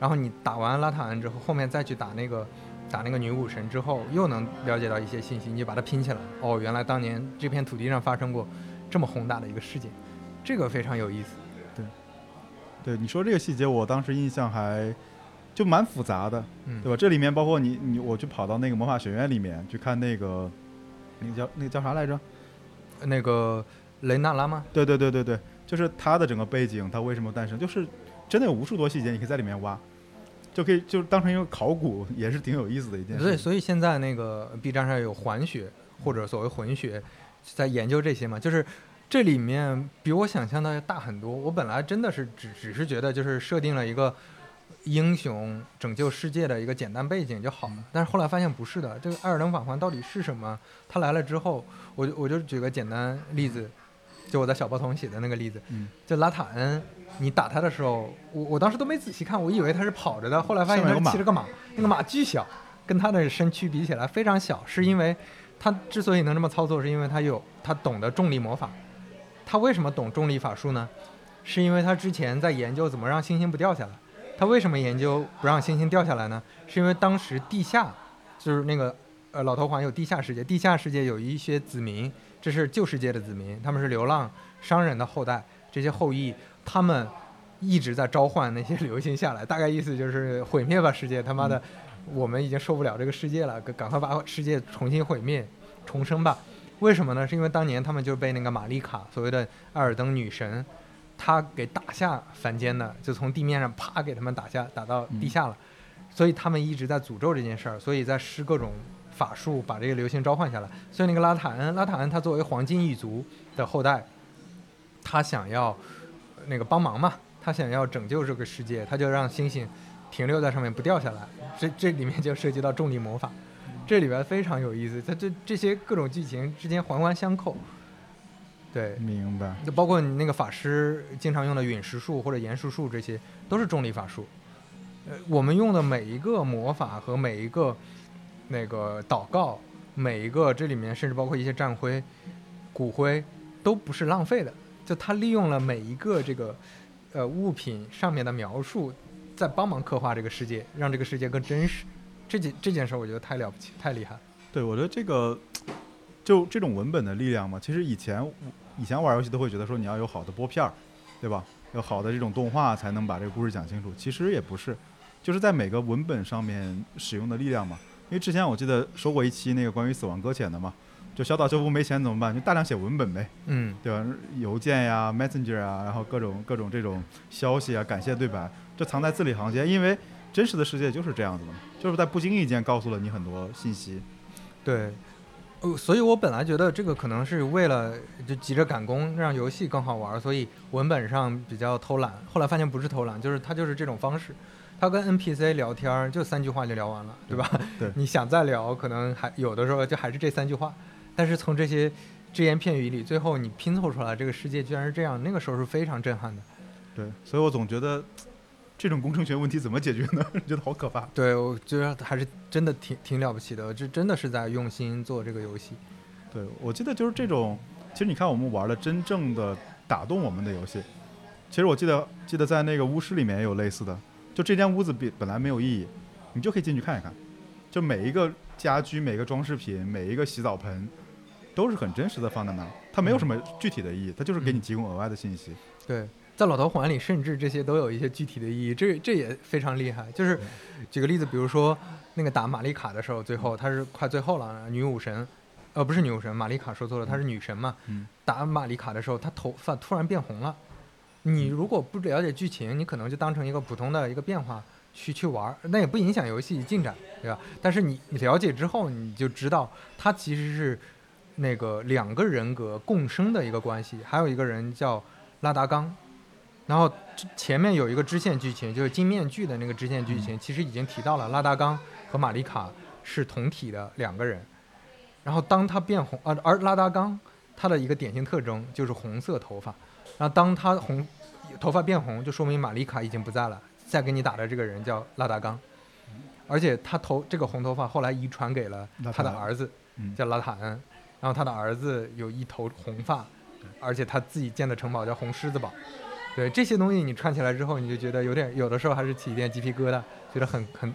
然后你打完拉塔恩之后，后面再去打那个打那个女武神之后，又能了解到一些信息，你就把它拼起来。哦，原来当年这片土地上发生过这么宏大的一个事件，这个非常有意思。对对你说这个细节，我当时印象还就蛮复杂的，嗯，对吧？这里面包括你你我去跑到那个魔法学院里面去看那个那个叫那个叫啥来着？那个雷纳拉吗？对对对对对，就是他的整个背景，他为什么诞生，就是真的有无数多细节，你可以在里面挖，就可以就当成一个考古，也是挺有意思的一件事。所以，所以现在那个 B 站上有环学或者所谓混学，在研究这些嘛，就是这里面比我想象的要大很多。我本来真的是只只是觉得就是设定了一个英雄拯救世界的一个简单背景就好了，但是后来发现不是的。这个艾尔登法环到底是什么？他来了之后，我就我就举个简单例子，就我在小报童写的那个例子，嗯，就拉塔恩，你打他的时候，我我当时都没仔细看，我以为他是跑着的，后来发现他骑着个马，那个马巨小，跟他的身躯比起来非常小，是因为他之所以能这么操作，是因为他有他懂得重力魔法。他为什么懂重力法术呢？是因为他之前在研究怎么让星星不掉下来。他为什么研究不让星星掉下来呢？是因为当时地下就是那个呃老头环有地下世界，地下世界有一些子民，这是旧世界的子民，他们是流浪商人的后代，这些后裔他们一直在召唤那些流星下来，大概意思就是毁灭吧世界，他妈的，我们已经受不了这个世界了，赶赶快把世界重新毁灭重生吧。为什么呢？是因为当年他们就被那个玛丽卡所谓的艾尔登女神，她给打下凡间的，就从地面上啪给他们打下，打到地下了。所以他们一直在诅咒这件事儿，所以在施各种法术把这个流星召唤下来。所以那个拉塔恩，拉塔恩他作为黄金一族的后代，他想要呃那个帮忙嘛，他想要拯救这个世界，他就让星星停留在上面不掉下来。这这里面就涉及到重力魔法，这里边非常有意思，它这这些各种剧情之间环环相扣。对，明白。就包括你那个法师经常用的陨石术或者岩石术，这些都是重力法术。呃，我们用的每一个魔法和每一个那个祷告，每一个这里面甚至包括一些战灰、骨灰，都不是浪费的。就他利用了每一个这个呃物品上面的描述，在帮忙刻画这个世界，让这个世界更真实。这件这件事，我觉得太了不起，太厉害。对，我觉得这个 就这种文本的力量嘛，其实以前以前玩游戏都会觉得说你要有好的播片儿，对吧？有好的这种动画才能把这个故事讲清楚。其实也不是，就是在每个文本上面使用的力量嘛。因为之前我记得说过一期那个关于死亡搁浅的嘛，就小岛秀夫没钱怎么办？就大量写文本呗，嗯，对吧？邮件呀、Messenger 啊，然后各种各种这种消息啊、感谢对白，这藏在字里行间，因为真实的世界就是这样子的嘛，就是在不经意间告诉了你很多信息。对，呃，所以我本来觉得这个可能是为了就急着赶工，让游戏更好玩，所以文本上比较偷懒。后来发现不是偷懒，就是他就是这种方式，他跟 NPC 聊天儿就三句话就聊完了，对吧？对 你想再聊，可能还有的时候就还是这三句话，但是从这些只言片语里，最后你拼凑出来这个世界居然是这样，那个时候是非常震撼的。对，所以我总觉得这种工程学问题怎么解决呢？觉得好可怕。对，我觉得还是真的挺挺了不起的，这真的是在用心做这个游戏。对，我记得就是这种，其实你看我们玩的真正的打动我们的游戏，其实我记得记得在那个巫师里面也有类似的，就这间屋子比本来没有意义，你就可以进去看一看，就每一个家居、每个装饰品、每一个洗澡盆，都是很真实的放在那儿，它没有什么具体的意义，它就是给你提供额外的信息。对，在老头环里，甚至这些都有一些具体的意义，这这也非常厉害。就是举个例子，比如说那个打玛丽卡的时候，最后他是快最后了，女武神，呃，不是女武神，玛丽卡说错了，她是女神嘛。嗯打玛丽卡的时候，她头发突然变红了。你如果不了解剧情，你可能就当成一个普通的一个变化去去玩儿，那也不影响游戏进展，对吧？但是你你了解之后，你就知道它其实是那个两个人格共生的一个关系，还有一个人叫拉达冈，然后前面有一个支线剧情，就是金面具的那个支线剧情，其实已经提到了拉达冈和玛丽卡是同体的两个人。然后当他变红，呃，而拉达冈他的一个典型特征就是红色头发，然后当他红头发变红，就说明玛丽卡已经不在了，再给你打的这个人叫拉达冈，而且他头这个红头发后来遗传给了他的儿子，嗯，叫拉塔恩，然后他的儿子有一头红发，而且他自己建的城堡叫红狮子堡。对这些东西你串起来之后，你就觉得有点，有的时候还是起一点鸡皮疙瘩，觉得很很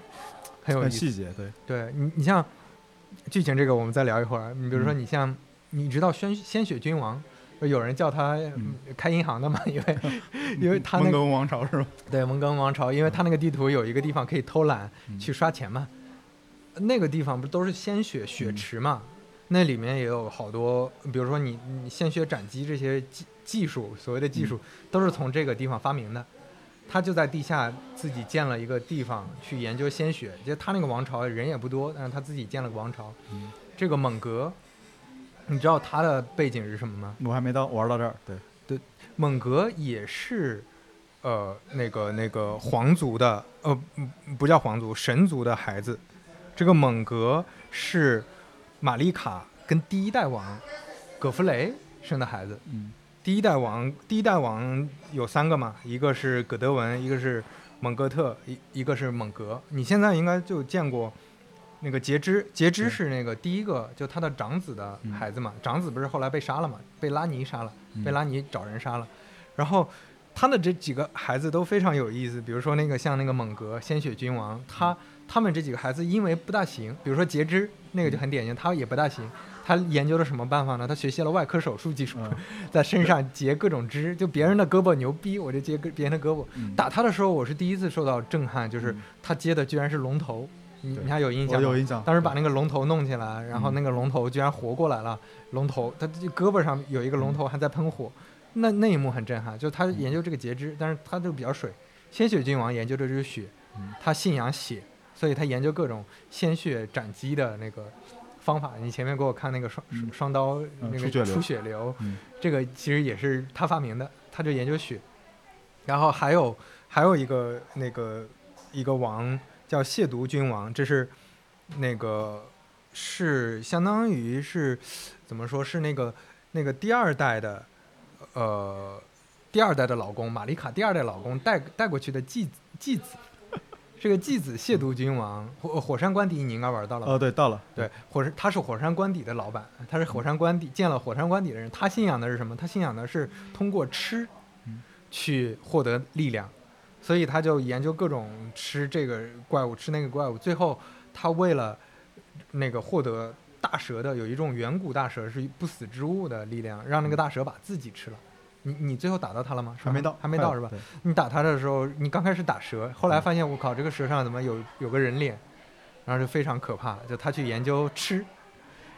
很有意思。细节，对，对你，你像剧情这个，我们再聊一会儿。你比如说，嗯你像你知道鲜鲜血君王，有人叫他嗯开银行的嘛，因为 因为他那个蒙哥王朝是吧？对蒙哥王朝，因为他那个地图有一个地方可以偷懒嗯去刷钱嘛，那个地方不都是鲜血血嗯池嘛？那里面也有好多，比如说你你鲜血斩击这些技技术，所谓的技术都是从这个地方发明的。他就在地下自己建了一个地方去研究鲜血，就他那个王朝人也不多，但是他自己建了个王朝。嗯这个蒙格，你知道他的背景是什么吗？我还没到玩到这儿，对对，蒙格也是，呃，那个那个皇族的，呃，嗯不叫皇族，神族的孩子。这个蒙格是玛丽卡跟第一代王葛弗雷生的孩子。嗯第一代王，第一代王有三个嘛，一个是葛德文，一个是蒙哥特，一一个是蒙格。你现在应该就见过那个节肢，节肢是那个第一个，就他的长子的嗯孩子嘛。长子不是后来被杀了嘛，被拉尼杀了，嗯被拉尼找人杀了。然后他的这几个孩子都非常有意思，比如说那个像那个蒙格鲜血君王，他他们这几个孩子因为不大行，比如说截肢那个就很典型，他也不大行。他研究了什么办法呢？他学习了外科手术技术，嗯 在身上截各种肢，就别人的胳膊牛逼，我就截个别人的胳膊。嗯打他的时候，我是第一次受到震撼，就是嗯他接的居然是龙头，你你还有印象吗？有印象，当时把那个龙头弄起来，然后嗯那个龙头居然活过来了，龙头他这胳膊上有一个龙头还在喷火，那那一幕很震撼。就他研究这个截肢，但是他就比较水。鲜血君王研究的就是血嗯，他信仰血，所以他研究各种鲜血斩击的那个方法。你前面给我看那个双嗯双刀嗯那个出血流出血流，嗯这个其实也是他发明的，他就研究血。然后还有还有一个那个一个王叫亵渎君王，这是那个是相当于是怎么说是那个那个第二代的呃第二代的老公玛丽卡第二代老公带带过去的继继子。这个继子亵渎君王，火火山官邸你应该玩到了吧，哦，对，到了，对，火山他是火山官邸的老板，他是火山官邸建了火山官邸的人。他信仰的是什么？他信仰的是通过吃嗯去获得力量，所以他就研究各种吃这个怪物，吃那个怪物。最后他为了那个获得大蛇的有一种远古大蛇是不死之物的力量，让那个大蛇把自己吃了。你你最后打到他了吗？还没到，还没到是吧？你打他的时候，你刚开始打蛇，后嗯来发现我靠，这个蛇上怎么有有个人脸，然后就非常可怕。就他去研究吃，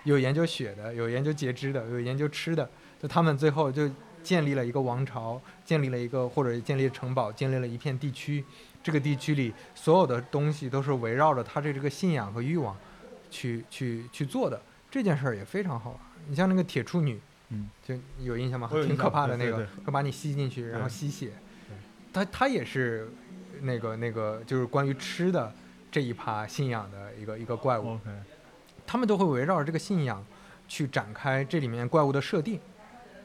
有研究血的，有研究截肢的，有研究吃的，就他们最后就建立了一个王朝，建立了一个或者建立城堡，建立了一片地区。这个地区里所有的东西都是围绕着他这这个信仰和欲望去去去做的。这件事儿也非常好玩。你像那个铁处女，嗯，就有印象吗？挺可怕的那个对对对，会把你吸进去，然后吸血对。它它也是那个那个，就是关于吃的这一趴信仰的一个一个怪物。他们都会围绕着这个信仰去展开这里面怪物的设定，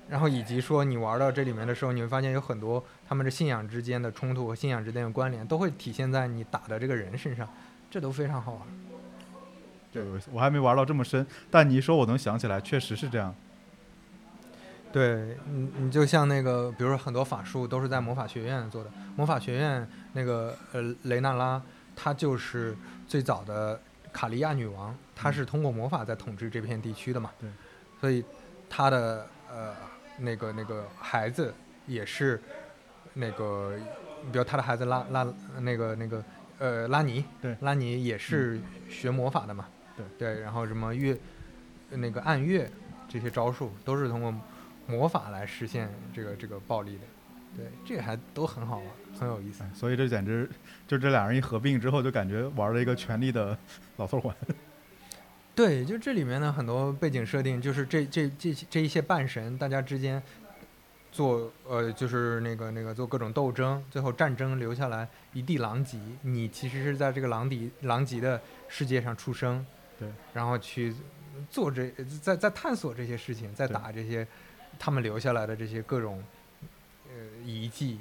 然后以及说你玩到这里面的时候，你会发现有很多他们的信仰之间的冲突和信仰之间的关联，都会体现在你打的这个人身上，这都非常好玩。这个我还没玩到这么深，但你一说，我能想起来，确实是这样。对，你你就像那个，比如说很多法术都是在魔法学院做的，魔法学院那个呃雷纳拉，她就是最早的卡利亚女王，她是通过魔法在统治这片地区的嘛。对。所以她的呃那个那个孩子也是那个，比如她的孩子拉拉那个那个呃拉尼，对拉尼也是学魔法的嘛。对对，然后什么月那个暗月这些招数都是通过魔法来实现这个这个暴力的。对，这个还都很好玩，很有意思哎。所以这简直就这俩人一合并之后，就感觉玩了一个权力的 老头环。对，就这里面的很多背景设定，就是这这这这一些半神，大家之间做呃，就是那个那个做各种斗争，最后战争留下来一地狼藉。你其实是在这个狼藉狼藉的世界上出生，对，然后去做这在在探索这些事情，在打这些他们留下来的这些各种呃遗迹。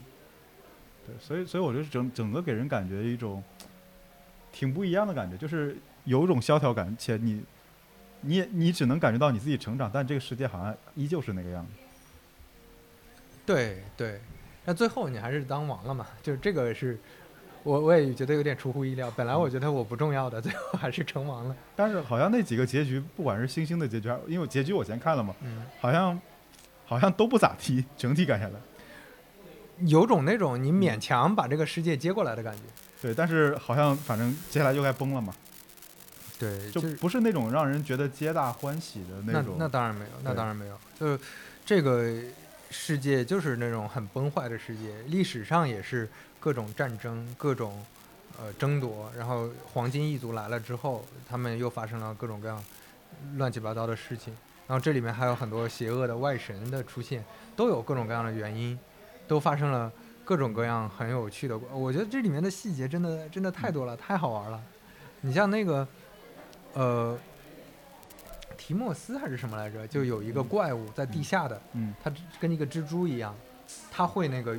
对，所以所以我觉得整整个给人感觉一种挺不一样的感觉，就是有一种萧条感，且你你也你只能感觉到你自己成长，但这个世界好像依旧是那个样子。对对，那最后你还是当王了嘛？就是这个是，我我也觉得有点出乎意料。本来我觉得我不重要的，最后还是成王了。但是好像那几个结局，不管是星星的结局，还因为结局我先看了嘛，嗯，好像好像都不咋地，整体感下来。有种那种你勉强把这个世界接过来的感觉。对，但是好像反正接下来就该崩了嘛，对，就是不是那种让人觉得皆大欢喜的那种。那当然没有，那当然没有。就是这个世界就是那种很崩坏的世界，历史上也是各种战争、各种呃争夺，然后黄金一族来了之后，他们又发生了各种各样乱七八糟的事情。然后这里面还有很多邪恶的外神的出现，都有各种各样的原因，都发生了各种各样很有趣的。我觉得这里面的细节真的真的太多了，太好玩了。你像那个呃。提莫斯还是什么来着？就有一个怪物在地下的，嗯，它跟一个蜘蛛一样，它会那个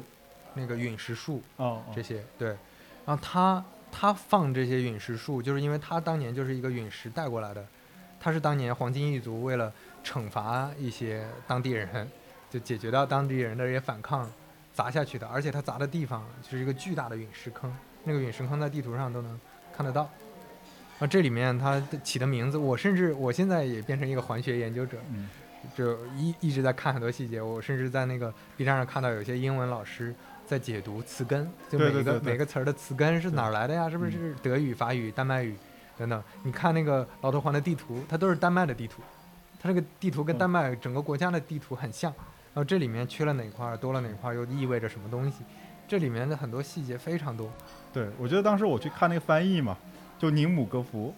那个陨石术哦哦，这些，对。然后它他放这些陨石术，就是因为他当年就是一个陨石带过来的，他是当年黄金一族为了惩罚一些当地人，就解决掉当地人的这些反抗砸下去的，而且它砸的地方就是一个巨大的陨石坑，那个陨石坑在地图上都能看得到。啊，这里面它起的名字，我甚至我现在也变成一个环学研究者，嗯，就一一直在看很多细节。我甚至在那个 B 站上看到有些英文老师在解读词根，就每个每个词儿的词根是哪儿来的呀？是不嗯是德语、法语、丹麦语等等？你看那个老头环的地图，它都是丹麦的地图，它这个地图跟嗯丹麦整个国家的地图很像。然后这里面缺了哪块儿，多了哪块儿，又意味着什么东西？这里面的很多细节非常多对，我觉得当时我去看那个翻译嘛，就宁姆格福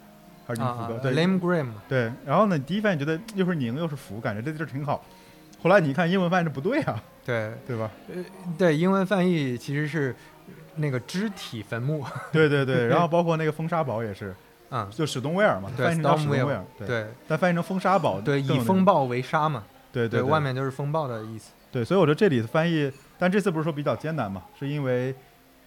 还是宁啊啊福格，对 l a m Graham 对，然后呢，第一反应觉得又是宁又是福，感觉这地儿挺好。后来你一看英文翻译，这不对啊，对对吧？呃对，英文翻译其实是那个肢体坟墓，对对对，然后包括那个风沙堡也是，嗯，就史东威尔嘛，对翻译成史东威尔，对，对。但翻译成风沙堡，对，以风暴为沙嘛，对对，外面就是风暴的意思。对，所以我觉得这里的翻译，但这次不是说比较艰难嘛，是因为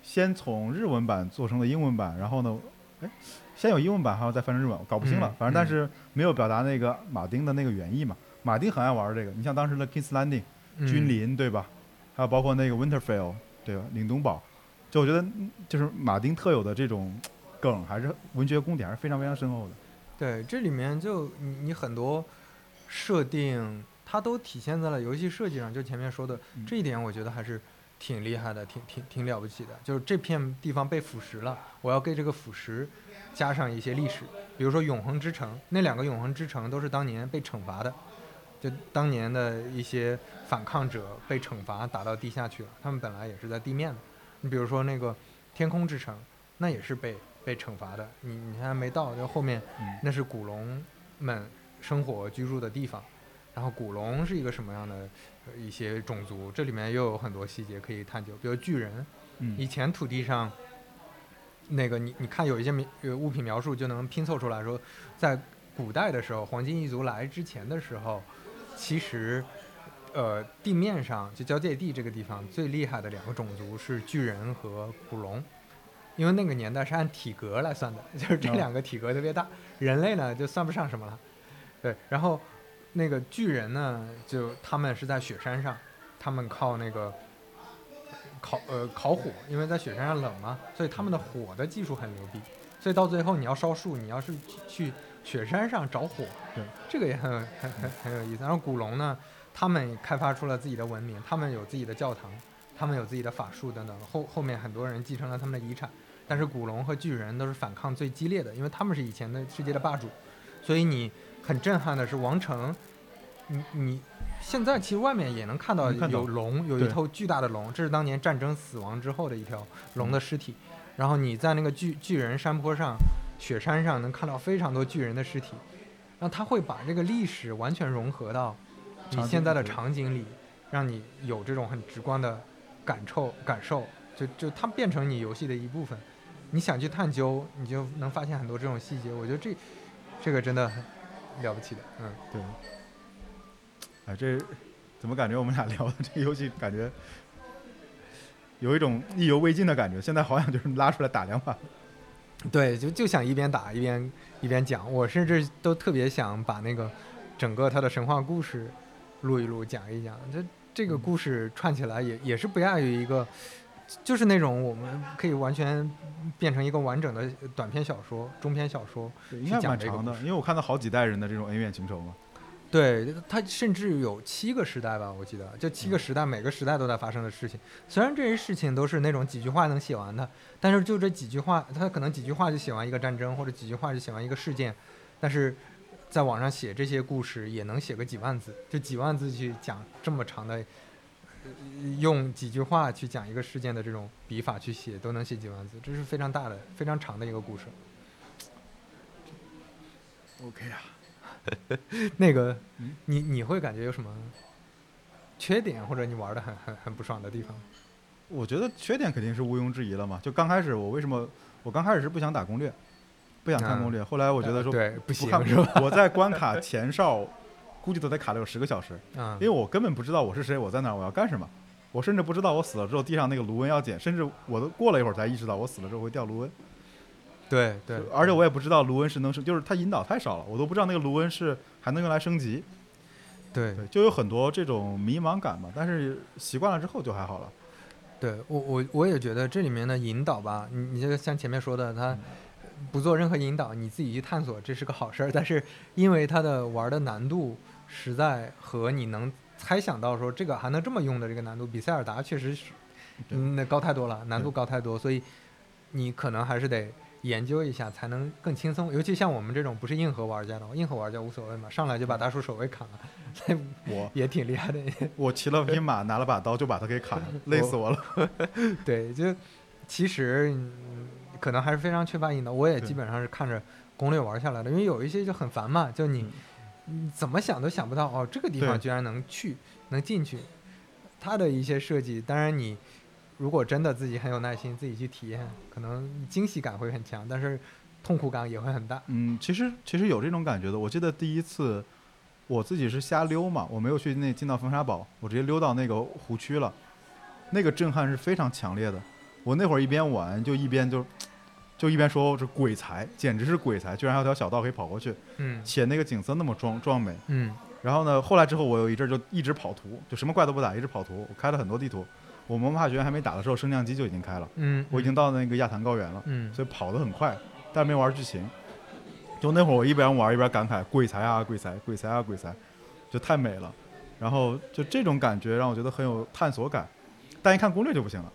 先从日文版做成了英文版，然后呢，哎，先有英文版，还要再翻成日文，我搞不清了，嗯反正但是没有表达那个马丁的那个原意嘛。马丁很爱玩这个，你像当时的 King's Landing 嗯。君临，对吧？还有包括那个 Winterfell，对吧？凛冬堡，就我觉得嗯就是马丁特有的这种梗，还是文学功底还是非常非常深厚的。对，这里面就你你很多设定，它都体现在了游戏设计上。就前面说的嗯这一点，我觉得还是挺厉害的，挺挺挺了不起的。就是这片地方被腐蚀了，我要给这个腐蚀加上一些历史，比如说永恒之城，那两个永恒之城都是当年被惩罚的，就当年的一些反抗者被惩罚打到地下去了，他们本来也是在地面的。你比如说那个天空之城，那也是被被惩罚的。你你还没到，就后面嗯，那是古龙们生活居住的地方。然后古龙是一个什么样的一些种族？这里面又有很多细节可以探究，比如巨人。以前土地上，那个你你看有一些描物品描述就能拼凑出来说，在古代的时候，黄金一族来之前的时候，其实，呃，地面上就交界地这个地方最厉害的两个种族是巨人和古龙，因为那个年代是按体格来算的，就是这两个体格特别大，人类呢就算不上什么了。对，然后。那个巨人呢，就他们是在雪山上，他们靠那个烤呃烤火，因为在雪山上冷嘛，所以他们的火的技术很牛逼。所以到最后你要烧树，你要是去雪山上找火，对，这个也很很很很有意思。然后古龙呢，他们开发出了自己的文明，他们有自己的教堂，他们有自己的法术等等。后后面很多人继承了他们的遗产，但是古龙和巨人都是反抗最激烈的，因为他们是以前的世界的霸主，所以你。很震撼的是王城，你你现在其实外面也能看到有龙，有一头巨大的龙，这是当年战争死亡之后的一条龙的尸体。然后你在那个巨巨人山坡上，雪山上能看到非常多巨人的尸体。然后他会把这个历史完全融合到你现在的场景里，让你有这种很直观的感受感受。就就它变成你游戏的一部分。你想去探究，你就能发现很多这种细节。我觉得这这个真的很。了不起的，嗯，对。哎，这怎么感觉我们俩聊的这个游戏，感觉有一种意犹未尽的感觉。现在好想就是拉出来打两把。对，就就想一边打一边一边讲。我甚至都特别想把那个整个他的神话故事录一录，讲一讲。这这个故事串起来也也是不亚于一个。就是那种我们可以完全变成一个完整的短篇小说、中篇小说，应该蛮长的。因为我看到好几代人的这种恩怨情仇嘛。对，它甚至有七个时代吧，我记得，就七个时代，每个时代都在发生的事情。虽然这些事情都是那种几句话能写完的，但是就这几句话，他可能几句话就写完一个战争，或者几句话就写完一个事件。但是在网上写这些故事，也能写个几万字，就几万字去讲这么长的。用几句话去讲一个事件的这种笔法去写，都能写几万字，这是非常大的、非常长的一个故事。OK 啊，那个，你你会感觉有什么缺点，或者你玩的很很很不爽的地方？我觉得缺点肯定是毋庸置疑了嘛。就刚开始我为什么我刚开始是不想打攻略，不想看攻略，后来我觉得说对不行是吧？我在关卡前哨。估计都得卡了有十个小时，因为我根本不知道我是谁，我在哪，我要干什么，我甚至不知道我死了之后地上那个卢恩要捡，甚至我都过了一会儿才意识到我死了之后会掉卢恩。对对，而且我也不知道卢恩是能升，就是它引导太少了，我都不知道那个卢恩是还能用来升级。对，就有很多这种迷茫感嘛，但是习惯了之后就还好了。对我我我也觉得这里面的引导吧，你你就像前面说的，他不做任何引导，你自己去探索，这是个好事儿。但是因为它的玩的难度。实在和你能猜想到说这个还能这么用的这个难度，比塞尔达确实是，嗯，那高太多了，难度高太多，所以你可能还是得研究一下才能更轻松。尤其像我们这种不是硬核玩家的，硬核玩家无所谓嘛，上来就把大叔守卫砍了，我也挺厉害的。我骑了匹马，拿了把刀就把他给砍了，累死我了。对，就其实可能还是非常缺乏引导。我也基本上是看着攻略玩下来的，因为有一些就很烦嘛，就你。你怎么想都想不到哦，这个地方居然能去，能进去。它的一些设计，当然你如果真的自己很有耐心，自己去体验，可能惊喜感会很强，但是痛苦感也会很大。嗯，其实其实有这种感觉的。我记得第一次我自己是瞎溜嘛，我没有去那进到风沙堡，我直接溜到那个湖区了，那个震撼是非常强烈的。我那会儿一边玩就一边就。就一边说这鬼才，简直是鬼才，居然还有条小道可以跑过去，嗯，且那个景色那么壮壮美，嗯，然后呢，后来之后我有一阵就一直跑图，就什么怪都不打，一直跑图，我开了很多地图，我魔法学院还没打的时候，升降机就已经开了，嗯，我已经到那个亚坛高原了，嗯，所以跑得很快，但是没玩剧情，就那会儿我一边玩一边感慨鬼才啊鬼才鬼才啊鬼才，就太美了，然后就这种感觉让我觉得很有探索感，但一看攻略就不行了，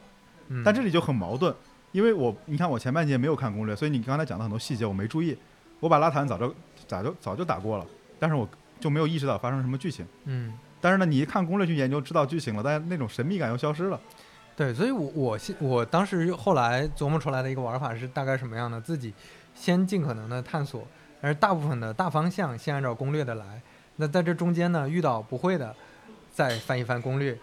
但这里就很矛盾。因为我你看我前半节没有看攻略，所以你刚才讲的很多细节我没注意。我把拉坦早就早就早就打过了，但是我就没有意识到发生什么剧情。嗯。但是呢，你一看攻略去研究，知道剧情了，但是那种神秘感又消失了。对，所以我我我当时后来琢磨出来的一个玩法是大概什么样的？自己先尽可能的探索，而大部分的大方向先按照攻略的来。那在这中间呢，遇到不会的，再翻一翻攻略。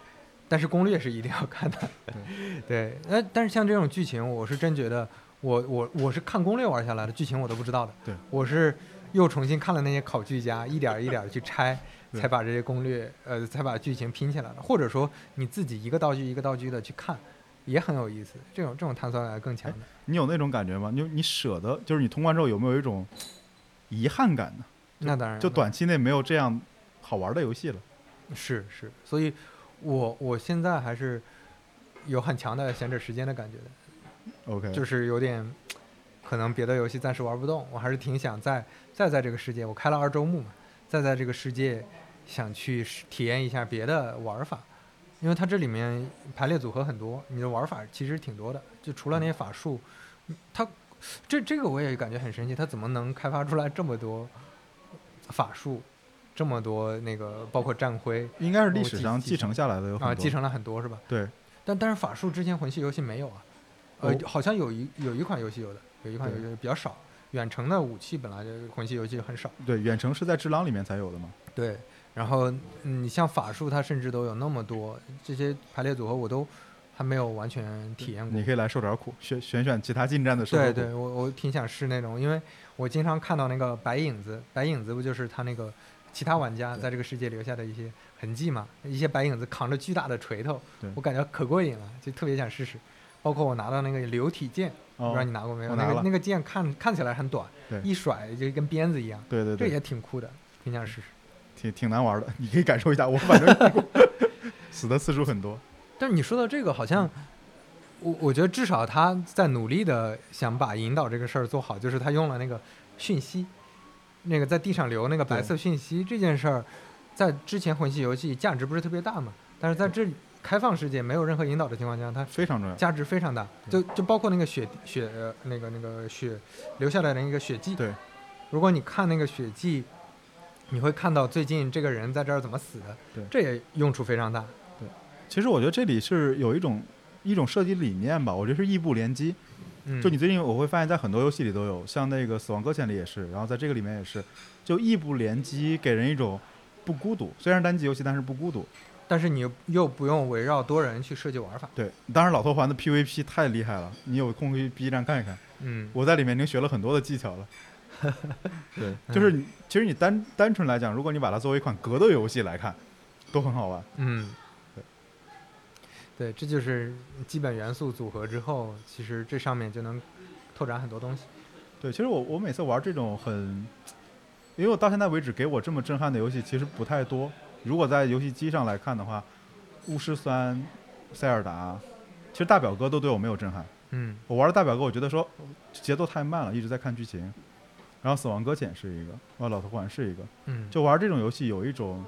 但是攻略是一定要看的，对。那但是像这种剧情，我是真觉得，我我我是看攻略玩下来的，剧情我都不知道的。对，我是又重新看了那些考据家，一点一点的去拆，才把这些攻略，呃，才把剧情拼起来的。或者说你自己一个道具一个道具的去看，也很有意思。这种这种探索感更强的。你有那种感觉吗？你你舍得，就是你通关之后有没有一种遗憾感呢？那当然，就短期内没有这样好玩的游戏了。是是，所以。我我现在还是有很强的闲着时间的感觉的，OK，就是有点可能别的游戏暂时玩不动，我还是挺想再再在这个世界，我开了二周目嘛，再在这个世界想去体验一下别的玩法，因为它这里面排列组合很多，你的玩法其实挺多的，就除了那些法术，它这这个我也感觉很神奇，它怎么能开发出来这么多法术？这么多那个，包括战徽，应该是历史上继承下来的有啊，继承了很多是吧？对。但但是法术之前魂系游戏没有啊，呃，好像有一有一款游戏有的，有一款游戏比较少。远程的武器本来就魂系游戏很少。对，远程是在《只狼》里面才有的嘛。对。然后你像法术，它甚至都有那么多这些排列组合，我都还没有完全体验过。你可以来受点苦，选选选其他近战的。对对，我我挺想试那种，因为我经常看到那个白影子，白影子不就是他那个。其他玩家在这个世界留下的一些痕迹嘛，一些白影子扛着巨大的锤头，我感觉可过瘾了，就特别想试试。包括我拿到那个流体剑，不知道你拿过没有？那个那个剑看看起来很短，一甩就跟鞭子一样。对对对，这也挺酷的，挺想试试。挺挺难玩的，你可以感受一下。我反正 死的次数很多。但是你说到这个，好像我我觉得至少他在努力的想把引导这个事儿做好，就是他用了那个讯息。那个在地上留那个白色讯息这件事儿，在之前魂系游戏价值不是特别大嘛？但是在这里开放世界没有任何引导的情况下，它非常重要，价值非常大。就就包括那个血血那个那个血留下来的那个血迹。对，如果你看那个血迹，你会看到最近这个人在这儿怎么死的。对，这也用处非常大。对，其实我觉得这里是有一种一种设计理念吧，我觉得是异步联机。就你最近我会发现，在很多游戏里都有，像那个《死亡搁浅》里也是，然后在这个里面也是，就异步联机给人一种不孤独，虽然单机游戏，但是不孤独。但是你又不用围绕多人去设计玩法。对，当然老头环的 PVP 太厉害了，你有空可以 B 站看一看。嗯。我在里面已经学了很多的技巧了。对，就是，其实你单单纯来讲，如果你把它作为一款格斗游戏来看，都很好玩。嗯。对，这就是基本元素组合之后，其实这上面就能拓展很多东西。对，其实我我每次玩这种很，因为我到现在为止给我这么震撼的游戏其实不太多。如果在游戏机上来看的话，巫师三、塞尔达，其实大表哥都对我没有震撼。嗯。我玩的大表哥，我觉得说节奏太慢了，一直在看剧情。然后死亡搁浅是一个，啊，老头环是一个。嗯。就玩这种游戏有一种。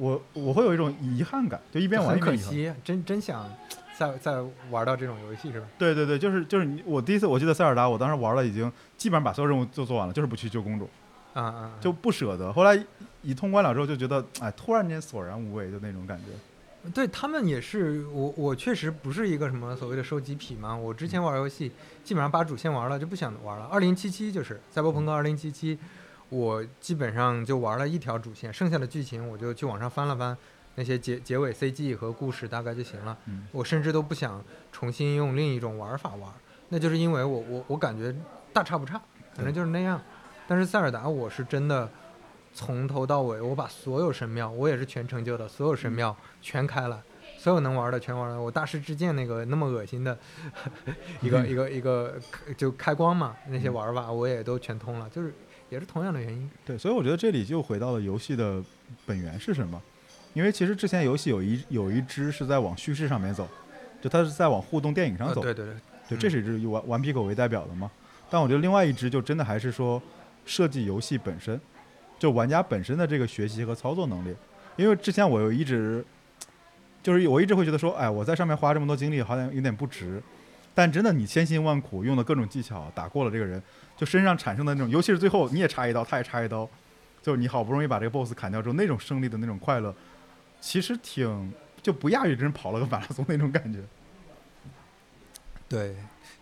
我我会有一种遗憾感，就一边玩一边可惜，真真想再再玩到这种游戏是吧？对对对，就是就是你我第一次我记得塞尔达，我当时玩了已经基本上把所有任务都做完了，就是不去救公主，啊啊，就不舍得。后来一通关了之后就觉得，哎，突然间索然无味，就那种感觉。对他们也是，我我确实不是一个什么所谓的收集癖嘛。我之前玩游戏基本上把主线玩了就不想玩了。二零七七就是赛博朋克二零七七。我基本上就玩了一条主线，剩下的剧情我就去网上翻了翻，那些结结尾 CG 和故事大概就行了。我甚至都不想重新用另一种玩法玩，那就是因为我我我感觉大差不差，反正就是那样。但是塞尔达我是真的从头到尾，我把所有神庙，我也是全成就的，所有神庙全开了，所有能玩的全玩了。我大师之剑那个那么恶心的 一个 一个一个就开光嘛，那些玩法我也都全通了，就是。也是同样的原因，对，所以我觉得这里就回到了游戏的本源是什么？因为其实之前游戏有一有一支是在往叙事上面走，就它是在往互动电影上走，对对对，对，这是以顽顽皮狗为代表的嘛。但我觉得另外一支就真的还是说设计游戏本身，就玩家本身的这个学习和操作能力。因为之前我有一直就是我一直会觉得说，哎，我在上面花这么多精力好像有点不值。但真的你千辛万苦用的各种技巧打过了这个人。就身上产生的那种，尤其是最后你也插一刀，他也插一刀，就你好不容易把这个 boss 砍掉之后，那种胜利的那种快乐，其实挺就不亚于真跑了个马拉松那种感觉。对，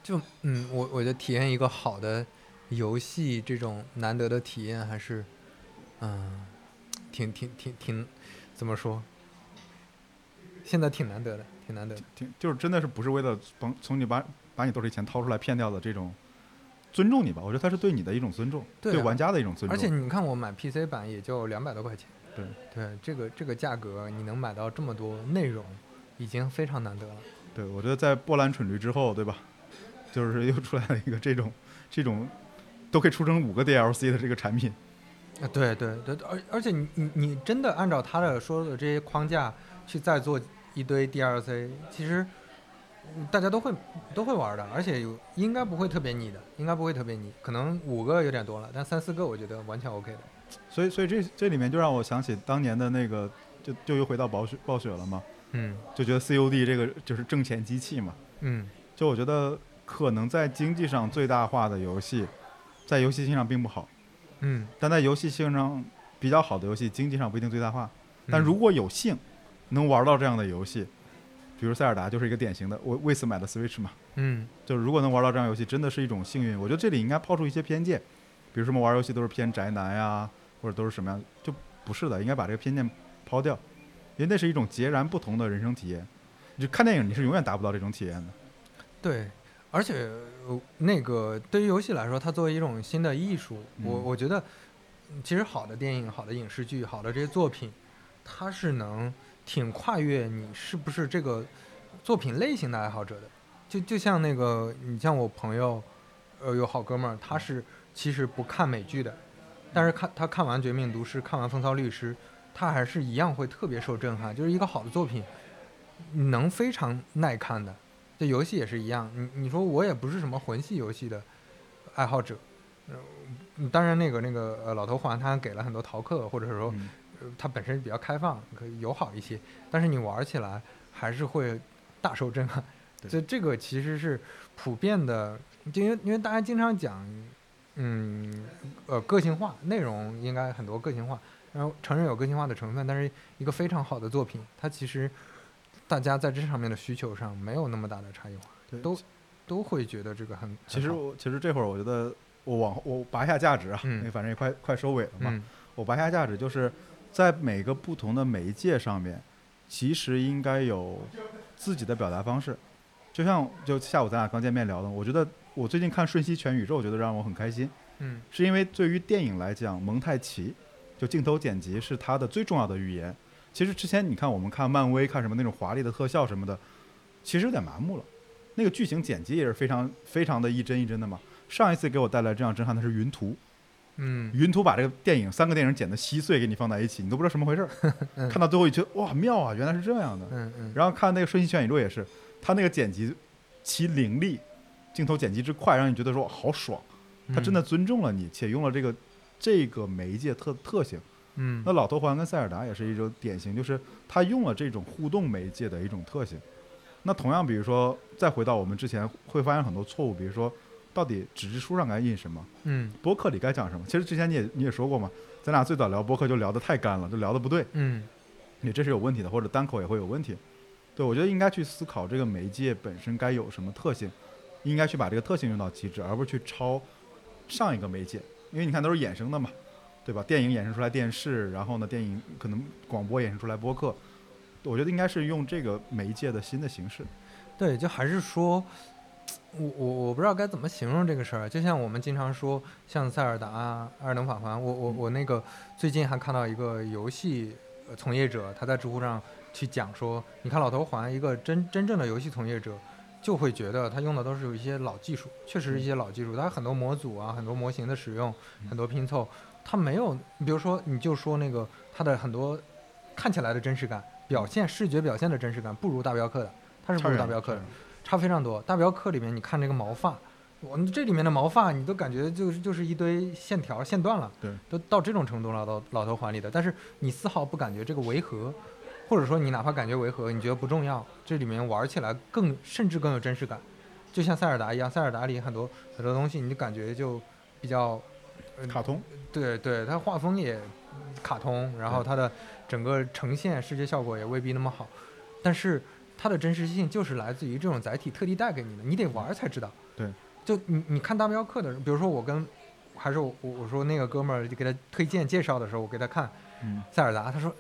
就嗯，我我觉得体验一个好的游戏这种难得的体验，还是嗯，挺挺挺挺怎么说？现在挺难得的，挺难得的。挺就是真的是不是为了从从你把把你兜里钱掏出来骗掉的这种尊重你吧？我觉得他是对你的一种尊重，对啊对玩家的一种尊重。而且你看，我买 PC 版也就两百多块钱。对对，这个这个价格，你能买到这么多内容，已经非常难得了。对，我觉得在波兰蠢驴之后，对吧？就是又出来了一个这种 这种都可以出成五个 DLC 的这个产品。啊，对对对，而而且你你你真的按照他的说的这些框架去再做一堆 DLC，其实嗯大家都会都会玩的，而且有应该不会特别腻的，应该不会特别腻，可能五个有点多了，但三四个我觉得完全 OK 的。所以，所以这这里面就让我想起当年的那个，就就又回到暴雪暴雪了嘛，嗯就觉得 COD 这个就是挣钱机器嘛。嗯就我觉得可能在经济上最大化的游戏，在游戏性上并不好，嗯，但在游戏性上比较好的游戏，经济上不一定最大化。但嗯如果有幸能玩到这样的游戏，比如塞尔达就是一个典型的，我为此买的 Switch 嘛。嗯就是如果能玩到这样游戏，真的是一种幸运。我觉得这里应该抛出一些偏见，比如什么玩游戏都是偏宅男呀，或者都是什么样，就不是的，应该把这个偏见抛掉，因为那是一种截然不同的人生体验。你就看电影，你是永远达不到这种体验的。对，而且呃那个对于游戏来说，它作为一种新的艺术，我嗯我觉得嗯其实好的电影、好的影视剧、好的这些作品，它是能挺跨越你是不是这个作品类型的爱好者的。就就像那个，你像我朋友，呃，有好哥们儿，他是其实不看美剧的，但是看他看完《绝命毒师》，看完《风骚律师》，他还是一样会特别受震撼。就是一个好的作品，能非常耐看的。这游戏也是一样，你你说我也不是什么魂系游戏的爱好者，呃，当然那个那个呃老头环他给了很多逃课，或者说它本身比较开放，可以友好一些，但是你玩起来还是会大受震撼。对这这个其实是普遍的，就因为因为大家经常讲，嗯呃个性化内容应该很多个性化，然后承认有个性化的成分，但是一个非常好的作品，它其实大家在这上面的需求上没有那么大的差异化，对都都会觉得这个很其实我其实这会儿我觉得我往我拔一下价值啊，嗯因为反正也快快收尾了嘛。嗯我拔一下价值就是在每个不同的媒介上面，其实应该有自己的表达方式。就像就下午咱俩刚见面聊的，我觉得我最近看《瞬息全宇宙》，我觉得让我很开心，嗯是因为对于电影来讲，蒙太奇就镜头剪辑是它的最重要的语言。其实之前你看我们看漫威看什么那种华丽的特效什么的，其实有点麻木了。那个剧情剪辑也是非常非常的一帧一帧的嘛。上一次给我带来这样震撼的是云图，嗯云图把这个电影三个电影剪得稀碎，给你放在一起，你都不知道什么回事儿。嗯看到最后一觉得哇妙啊，原来是这样的。嗯嗯然后看那个《瞬息全宇宙》也是，他那个剪辑其凌厉，镜头剪辑之快，让你觉得说好爽。他真的尊重了你，且用了这个这个媒介特特性。嗯那老头环跟塞尔达也是一种典型，就是他用了这种互动媒介的一种特性。那同样，比如说再回到我们之前会发现很多错误，比如说到底纸质书上该印什么，嗯播客里该讲什么。其实之前你也你也说过嘛，咱俩最早聊播客就聊得太干了，就聊得不对，嗯你这是有问题的，或者单口也会有问题。对我觉得应该去思考这个媒介本身该有什么特性，应该去把这个特性用到极致，而不是去抄上一个媒介，因为你看都是衍生的嘛，对吧？电影衍生出来电视，然后呢，电影可能广播衍生出来播客，我觉得应该是用这个媒介的新的形式。对，就还是说，我我我不知道该怎么形容这个事儿。就像我们经常说，像塞尔达、啊、艾尔登法环，我我我那个最近还看到一个游戏呃从业者，他在知乎上去讲说，你看老头环，一个真真正的游戏从业者。就会觉得他用的都是有一些老技术，确实是一些老技术。他很多模组啊，很多模型的使用，很多拼凑，他没有，比如说你就说那个他的很多看起来的真实感，表现视觉表现的真实感不如大镖客的，他是不如大镖客的。差非常多。大镖客里面你看这个毛发，我们这里面的毛发你都感觉就是就是一堆线条线段了，对，都到这种程度了，到老头环里的，但是你丝毫不感觉这个违和，或者说你哪怕感觉违和，你觉得不重要，这里面玩起来更甚至更有真实感，就像塞尔达一样，塞尔达里很多很多东西你感觉就比较。呃卡通，对对，它画风也卡通，然后它的整个呈现视觉效果也未必那么好，但是它的真实性就是来自于这种载体特地带给你的，你得玩儿才知道。对，就你你看大镖客的人，比如说我跟还是我我我说那个哥们儿给他推荐介绍的时候，我给他看嗯塞尔达，他说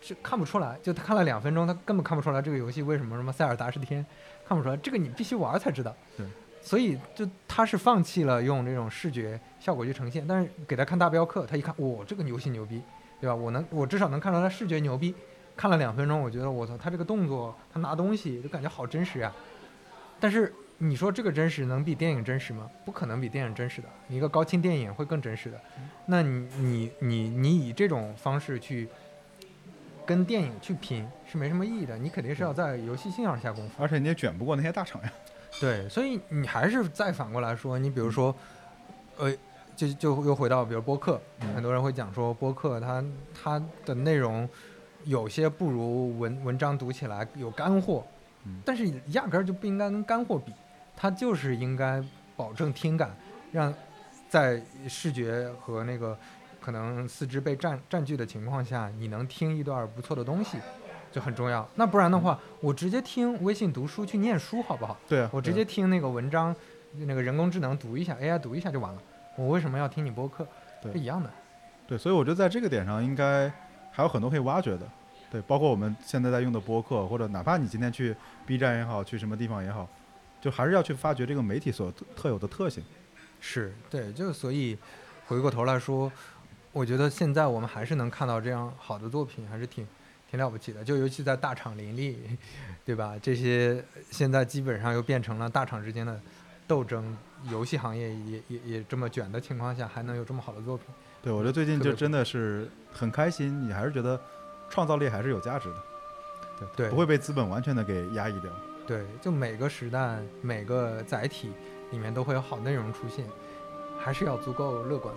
这看不出来，就他看了两分钟，他根本看不出来这个游戏为什么什么塞尔达是天，看不出来，这个你必须玩儿才知道。对。所以就他是放弃了用这种视觉效果去呈现，但是给他看大镖客，他一看，哇，这个游戏牛逼，对吧？我能我至少能看出他视觉牛逼。看了两分钟，我觉得我操，他这个动作，他拿东西就感觉好真实呀。但是你说这个真实能比电影真实吗？不可能比电影真实的，一个高清电影会更真实的。那你你你你以这种方式去跟电影去拼是没什么意义的，你肯定是要在游戏性上下功夫。而且你也卷不过那些大厂呀。对，所以你还是再反过来说，你比如说，呃，就就又回到比如播客，嗯很多人会讲说播客它它的内容有些不如文文章读起来有干货，嗯但是压根儿就不应该跟干货比，它就是应该保证听感，让在视觉和那个可能四肢被占占据的情况下，你能听一段不错的东西。就很重要，那不然的话，我直接听微信读书去念书好不好？对啊，我直接听那个文章，那个人工智能读一下，AI 读一下就完了。我为什么要听你播客？对是一样的。对，所以我觉得在这个点上应该还有很多可以挖掘的。对，包括我们现在在用的播客，或者哪怕你今天去 B 站也好，去什么地方也好，就还是要去发掘这个媒体所特特有的特性。是对，就所以回过头来说，我觉得现在我们还是能看到这样好的作品，还是挺挺了不起的。就尤其在大厂林立，对吧？这些现在基本上又变成了大厂之间的斗争，游戏行业也也也这么卷的情况下，还能有这么好的作品。对，我觉得最近就真的是很开心，你还是觉得创造力还是有价值的，对，对不会被资本完全的给压抑掉。对，就每个时代、每个载体里面都会有好内容出现，还是要足够乐观。